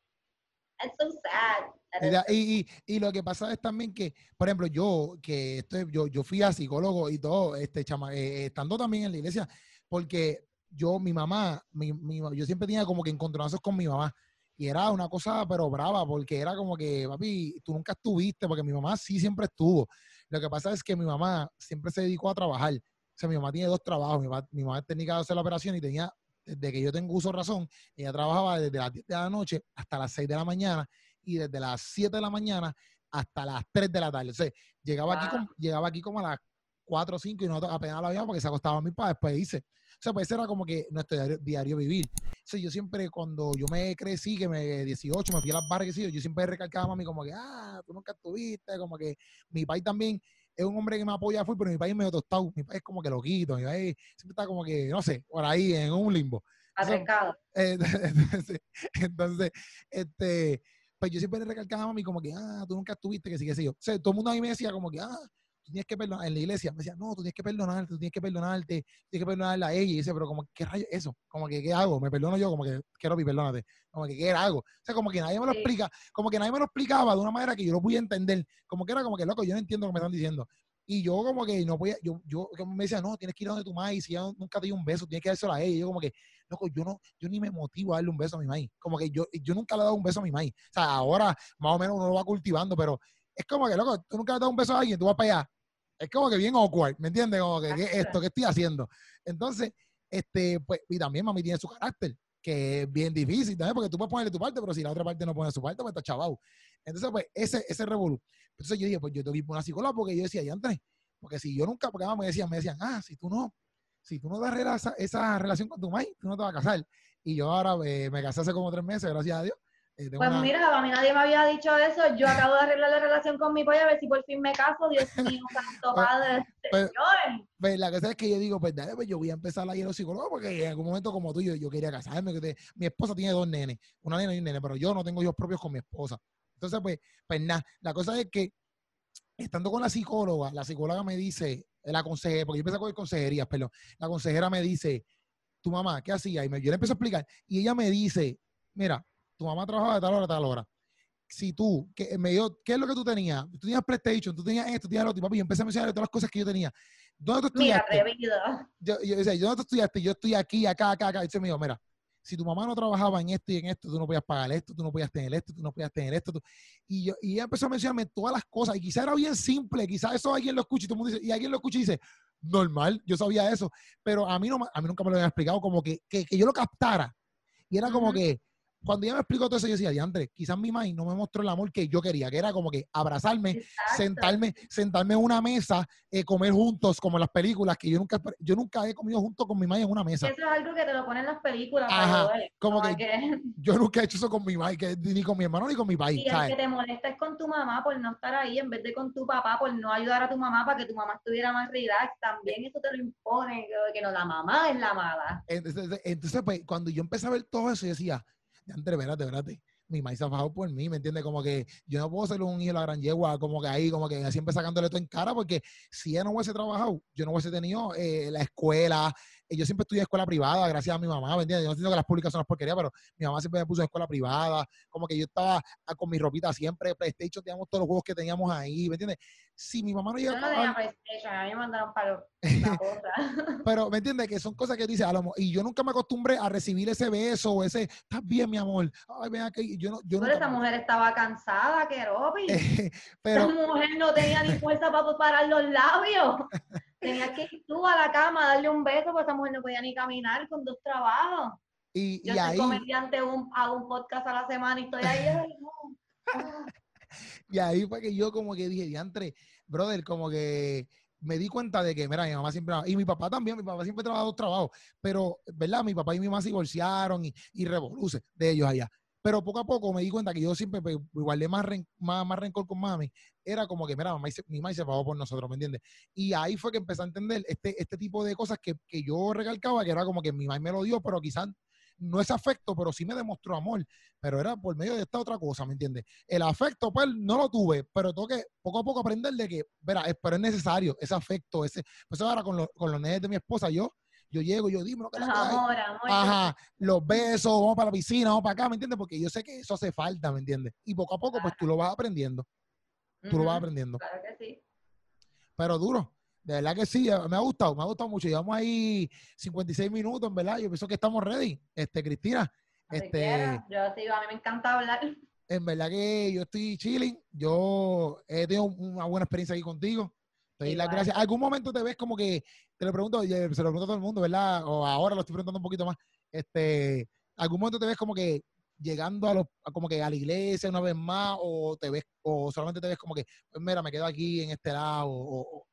Speaker 2: es so sad.
Speaker 1: Y, y, lo que pasa es también que, por ejemplo, yo que estoy, yo, yo fui a psicólogo y todo, este chama, eh, estando también en la iglesia, porque yo, mi mamá, mi, mi, yo siempre tenía como que encontronazos con mi mamá. Y era una cosa, pero brava, porque era como que, papi, tú nunca estuviste, porque mi mamá sí siempre estuvo. Lo que pasa es que mi mamá siempre se dedicó a trabajar. O sea, mi mamá tiene dos trabajos. Mi mamá, mi mamá es técnica de hacer la operación y tenía desde que yo tengo uso razón, ella trabajaba desde las 10 de la noche hasta las 6 de la mañana y desde las 7 de la mañana hasta las 3 de la tarde. O sea, llegaba, aquí, como, llegaba aquí como a las 4 o 5 y nosotros apenas la veíamos porque se acostaba mi padre, después dice. O sea, pues ese era como que nuestro diario, vivir. O sea, yo siempre, cuando yo me crecí, que me 18, me fui a las barras, yo siempre recalcaba a mí como que, ah, tú nunca estuviste, como que mi país también es un hombre que me apoya full, pero mi país es medio tostado. Mi país es como que loquito. Mi país siempre está como que, no sé, por ahí en un limbo.
Speaker 2: Arrancado.
Speaker 1: Entonces, este, pues yo siempre le recalcaba a mí como que, ah, tú nunca estuviste, que sí, que sí yo. O sea, todo el mundo a mí me decía como que, ah, tú tienes que perdonar, en la iglesia me decía, no, tú tienes que perdonarte, tú tienes que perdonarte, tienes que perdonarla a ella. Y dice, pero como, ¿qué rayo eso? Como que, ¿qué hago? Me perdono yo, como que, quiero perdónate. Como que, ¿qué hago? O sea, como que nadie me lo explica, como que nadie me lo explicaba de una manera que yo lo pude entender. Como que era como que, loco, yo no entiendo lo que me están diciendo. Y yo como que no podía, yo, yo me decía, no, tienes que ir a donde tu maíz, si ya nunca te di un beso, tienes que dárselo a ella. Y yo como que, loco, yo no, yo ni me motivo a darle un beso a mi maíz. Como que yo, yo nunca le he dado un beso a mi maíz. O sea, ahora más o menos uno lo va cultivando, pero es como que, loco, tú nunca le dado un beso a alguien, tú vas para allá. Es como que bien awkward, ¿me entiendes? Como que, ¿qué esto? ¿Qué estoy haciendo? Entonces, este, pues, y también mami tiene su carácter, que es bien difícil también, porque tú puedes ponerle tu parte, pero si la otra parte no pone su parte, pues está chavado. Entonces, pues, ese, ese revolú. Entonces yo dije, pues yo tengo que ir por una psicóloga porque yo decía, ya antes, porque si yo nunca, porque me decían, me decían, ah, si tú no, si tú no das esa, esa relación con tu maíz, tú no te vas a casar. Y yo ahora eh, me casé hace como tres meses, gracias a Dios.
Speaker 2: Eh, pues mira, a mí nadie me había dicho eso. Yo acabo de arreglar la relación con mi pollo a ver si por fin me caso. Dios mío, santo pues, padre. Pues,
Speaker 1: pues, la cosa es que yo digo, pues dale, pues yo voy a empezar a ir a los psicólogos porque en algún momento como tú, yo, yo quería casarme. Que mi esposa tiene dos nenes, una nena y un nene, pero yo no tengo hijos propios con mi esposa. Entonces, pues, pues nada, la cosa es que estando con la psicóloga, la psicóloga me dice, la consejera, porque yo empecé a coger consejerías, pero la consejera me dice, tu mamá, ¿qué hacía? Y me, yo le empiezo a explicar. Y ella me dice, mira, tu mamá trabajaba de tal hora a tal hora. Si tú, que me dio, ¿qué es lo que tú tenías? Tú tenías PlayStation, tú tenías esto, tú tenías lo otro. Papi, yo empecé a mencionar todas las cosas que yo tenía. ¿dónde tú estudiaste? yo, yo decía, ¿dónde tú estudiaste? Yo estoy aquí, acá, acá, acá. Y dice, me dijo, mira, si tu mamá no trabajaba en esto y en esto, tú no podías pagar esto, tú no podías tener esto, tú no podías tener esto. tú- Y, yo, y ella empezó a mencionarme todas las cosas. Y quizá era bien simple, quizás eso alguien lo escucha y todo el mundo dice, y alguien lo escucha y dice, normal, yo sabía eso. Pero a mí, no, a mí nunca me lo habían explicado como que, que, que yo lo captara. Y era como que, cuando ella me explicó todo eso, yo decía, diantre, quizás mi mamá no me mostró el amor que yo quería, que era como que abrazarme,
Speaker 2: Exacto.
Speaker 1: sentarme, sentarme en una mesa, eh, comer juntos, como en las películas, que yo nunca, yo nunca he comido junto con mi mamá en una mesa.
Speaker 2: Eso es algo que te lo ponen en las películas
Speaker 1: Ajá,
Speaker 2: para
Speaker 1: como
Speaker 2: Como
Speaker 1: que-
Speaker 2: que-
Speaker 1: Yo nunca he hecho eso con mi mamá, que- ni con mi hermano ni con mi país,
Speaker 2: Y el
Speaker 1: ¿sabes?
Speaker 2: que te molesta es con tu mamá por no estar ahí en vez de con tu papá por no ayudar a tu mamá para que tu mamá estuviera más relax. También eso te lo impone, que, que no, la mamá es la mala.
Speaker 1: Entonces, entonces, pues, cuando yo empecé a ver todo eso, yo decía, André, espérate, espérate. Mi maíz ha fajado por mí, ¿me entiendes? Como que yo no puedo ser un hijo de la gran yegua, como que ahí, como que siempre sacándole todo en cara, porque si ella no hubiese trabajado, yo no hubiese tenido eh, la escuela. Eh, Yo siempre estudié en escuela privada, gracias a mi mamá, ¿me entiendes? Yo no entiendo que las públicas son las porquerías, pero mi mamá siempre me puso en escuela privada, como que yo estaba ah, con mi ropita siempre, PlayStation, teníamos todos los juegos que teníamos ahí, ¿me entiendes? Si mi mamá no
Speaker 2: Yo
Speaker 1: llega
Speaker 2: no tenía PlayStation, a mí me mandaron para la cosa.
Speaker 1: pero ¿me entiendes? Que son cosas que dice, a lo mo- y yo nunca me acostumbré a recibir ese beso o ese, estás bien, mi amor. Ay, ven aquí. Yo no, yo
Speaker 2: Pero esa mujer estaba cansada, que ropi.
Speaker 1: pero,
Speaker 2: Esa mujer no tenía ni fuerza para parar los labios. Tenías que ir tú a la cama a darle un beso, porque esa mujer no podía ni caminar con dos trabajos.
Speaker 1: y,
Speaker 2: Yo
Speaker 1: y
Speaker 2: soy
Speaker 1: ahí,
Speaker 2: comediante, un, hago un podcast a la semana y estoy ahí. no. Ah.
Speaker 1: y ahí fue que yo como que dije, diantre, brother, como que me di cuenta de que, mira, mi mamá siempre, y mi papá también, mi papá siempre trabajó dos trabajos, pero, ¿verdad? Mi papá y mi mamá se divorciaron y, y revoluce de ellos allá. Pero poco a poco me di cuenta que yo siempre pues, guardé más, ren- más, más rencor con mami. Era como que, mira, mamá mi mamá se pagó por nosotros, ¿me entiendes? Y ahí fue que empecé a entender este, este tipo de cosas que, que yo recalcaba, que era como que mi mamá me lo dio, pero quizás no es afecto, pero sí me demostró amor. Pero era por medio de esta otra cosa, ¿me entiendes? El afecto, pues, no lo tuve, pero tengo que poco a poco aprender de que, verá, pero es necesario ese afecto, ese, pues ahora con, los- con los nenes de mi esposa, yo, yo llego, yo dime lo que la que.
Speaker 2: Amor, amor.
Speaker 1: Ajá, los besos, vamos para la piscina, vamos para acá, ¿me entiendes? Porque yo sé que eso hace falta, ¿me entiendes? Y poco a poco, pues tú lo vas aprendiendo, tú lo vas aprendiendo.
Speaker 2: Claro que sí.
Speaker 1: Pero duro, de verdad que sí, me ha gustado, me ha gustado mucho. Llevamos ahí 56 minutos, en verdad. Yo pienso que estamos ready, este, Cristina. Este,
Speaker 2: quiera. Yo sí, a mí me encanta hablar.
Speaker 1: en verdad que yo estoy chilling. Yo he tenido una buena experiencia aquí contigo. Te las gracias. ¿Algún momento te ves como que, te lo pregunto, eh, se lo pregunto a todo el mundo, ¿verdad? O ahora lo estoy preguntando un poquito más. Este, ¿algún momento te ves como que llegando a los, como que a la iglesia una vez más? O te ves, o solamente te ves como que, pues mira, me quedo aquí en este lado, o, o-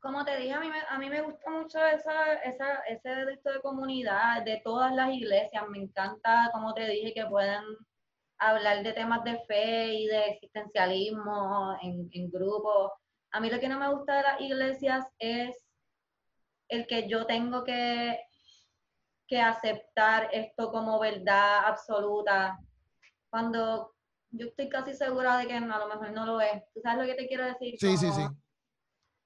Speaker 2: Como te dije, a mí me, a mí me gusta mucho esa, esa, ese delito de comunidad, de todas las iglesias. Me encanta, como te dije, que puedan hablar de temas de fe y de existencialismo en, en grupos. A mí lo que no me gusta de las iglesias es el que yo tengo que, que aceptar esto como verdad absoluta, cuando yo estoy casi segura de que a lo mejor no lo es. ¿Tú sabes lo que te quiero decir?
Speaker 1: Sí, sí,
Speaker 2: Como-
Speaker 1: sí.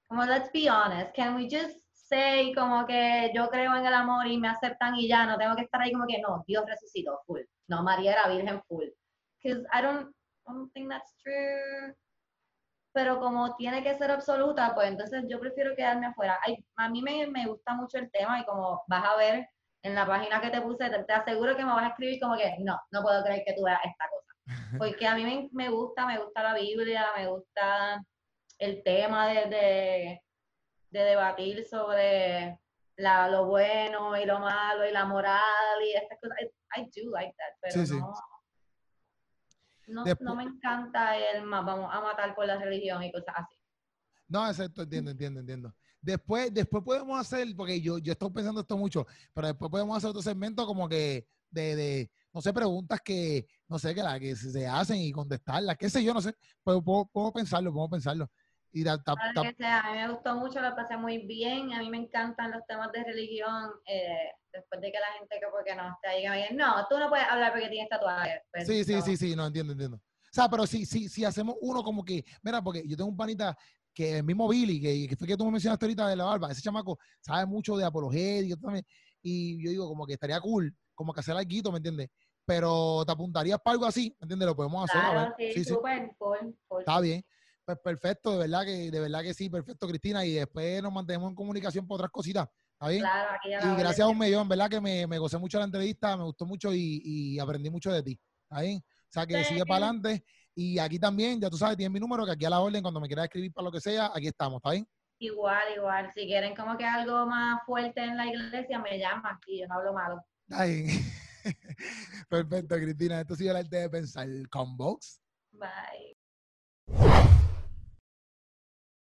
Speaker 2: como let's be honest, can we just say como que yo creo en el amor y me aceptan y ya, no tengo que estar ahí como que no, Dios resucitó full, no, María era virgen full. Because I don't, I don't think that's true. Pero como tiene que ser absoluta, pues entonces yo prefiero quedarme afuera. Ay, a mí me, me gusta mucho el tema y como vas a ver en la página que te puse, te, te aseguro que me vas a escribir como que no, no puedo creer que tú veas esta cosa. Porque a mí me, me gusta, me gusta la Biblia, me gusta el tema de, de, de debatir sobre la, lo bueno y lo malo y la moral y estas cosas. I, I do like that, pero
Speaker 1: Sí, sí.
Speaker 2: No, no, me encanta el ma- vamos a matar por la religión y cosas así.
Speaker 1: No, exacto, entiendo, entiendo, entiendo. Después, después podemos hacer, porque yo, yo estoy pensando esto mucho, pero después podemos hacer otro segmento como que de, de no sé, preguntas que, no sé, que, la, que se hacen y contestarlas, qué sé yo, no sé, pero puedo, puedo pensarlo, puedo pensarlo. Y da-
Speaker 2: que sea, a mí me gustó mucho, lo pasé muy bien, a mí me encantan los temas de religión, eh, después de que la gente que porque no que me digan, no, tú no puedes hablar porque tienes tatuaje. Pues,
Speaker 1: sí, sí,
Speaker 2: no.
Speaker 1: sí, sí, no, entiendo, entiendo. O sea, pero si, si, si hacemos uno como que, mira, porque yo tengo un panita que el mismo Billy, que, que fue que tú me mencionaste ahorita de la barba, ese chamaco sabe mucho de apologética también, y yo digo como que estaría cool, como que hacer algo, ¿me entiendes? Pero te apuntarías para algo así, ¿me entiendes? Lo podemos hacer, a
Speaker 2: Claro,
Speaker 1: ver.
Speaker 2: sí,
Speaker 1: Sí, sí,
Speaker 2: full, full.
Speaker 1: está bien. Pues perfecto, de verdad que, de verdad que sí, perfecto, Cristina. Y después nos mantenemos en comunicación por otras cositas. ¿Está bien?
Speaker 2: Claro, aquí ya
Speaker 1: y gracias a un millón, ¿verdad? Que me, me gocé mucho la entrevista, me gustó mucho y, y aprendí mucho de ti. ¿Está bien? O sea, que
Speaker 2: Sí.
Speaker 1: sigue para adelante. Y aquí también, ya tú sabes, tienes mi número, que aquí a la orden, cuando me quieras escribir para lo que sea, aquí estamos, ¿está bien?
Speaker 2: Igual, igual. Si quieren como que algo más fuerte en la iglesia, me llaman y yo no hablo malo.
Speaker 1: Está bien. Perfecto, Cristina. Esto sido el arte de pensar con Vox.
Speaker 2: Bye.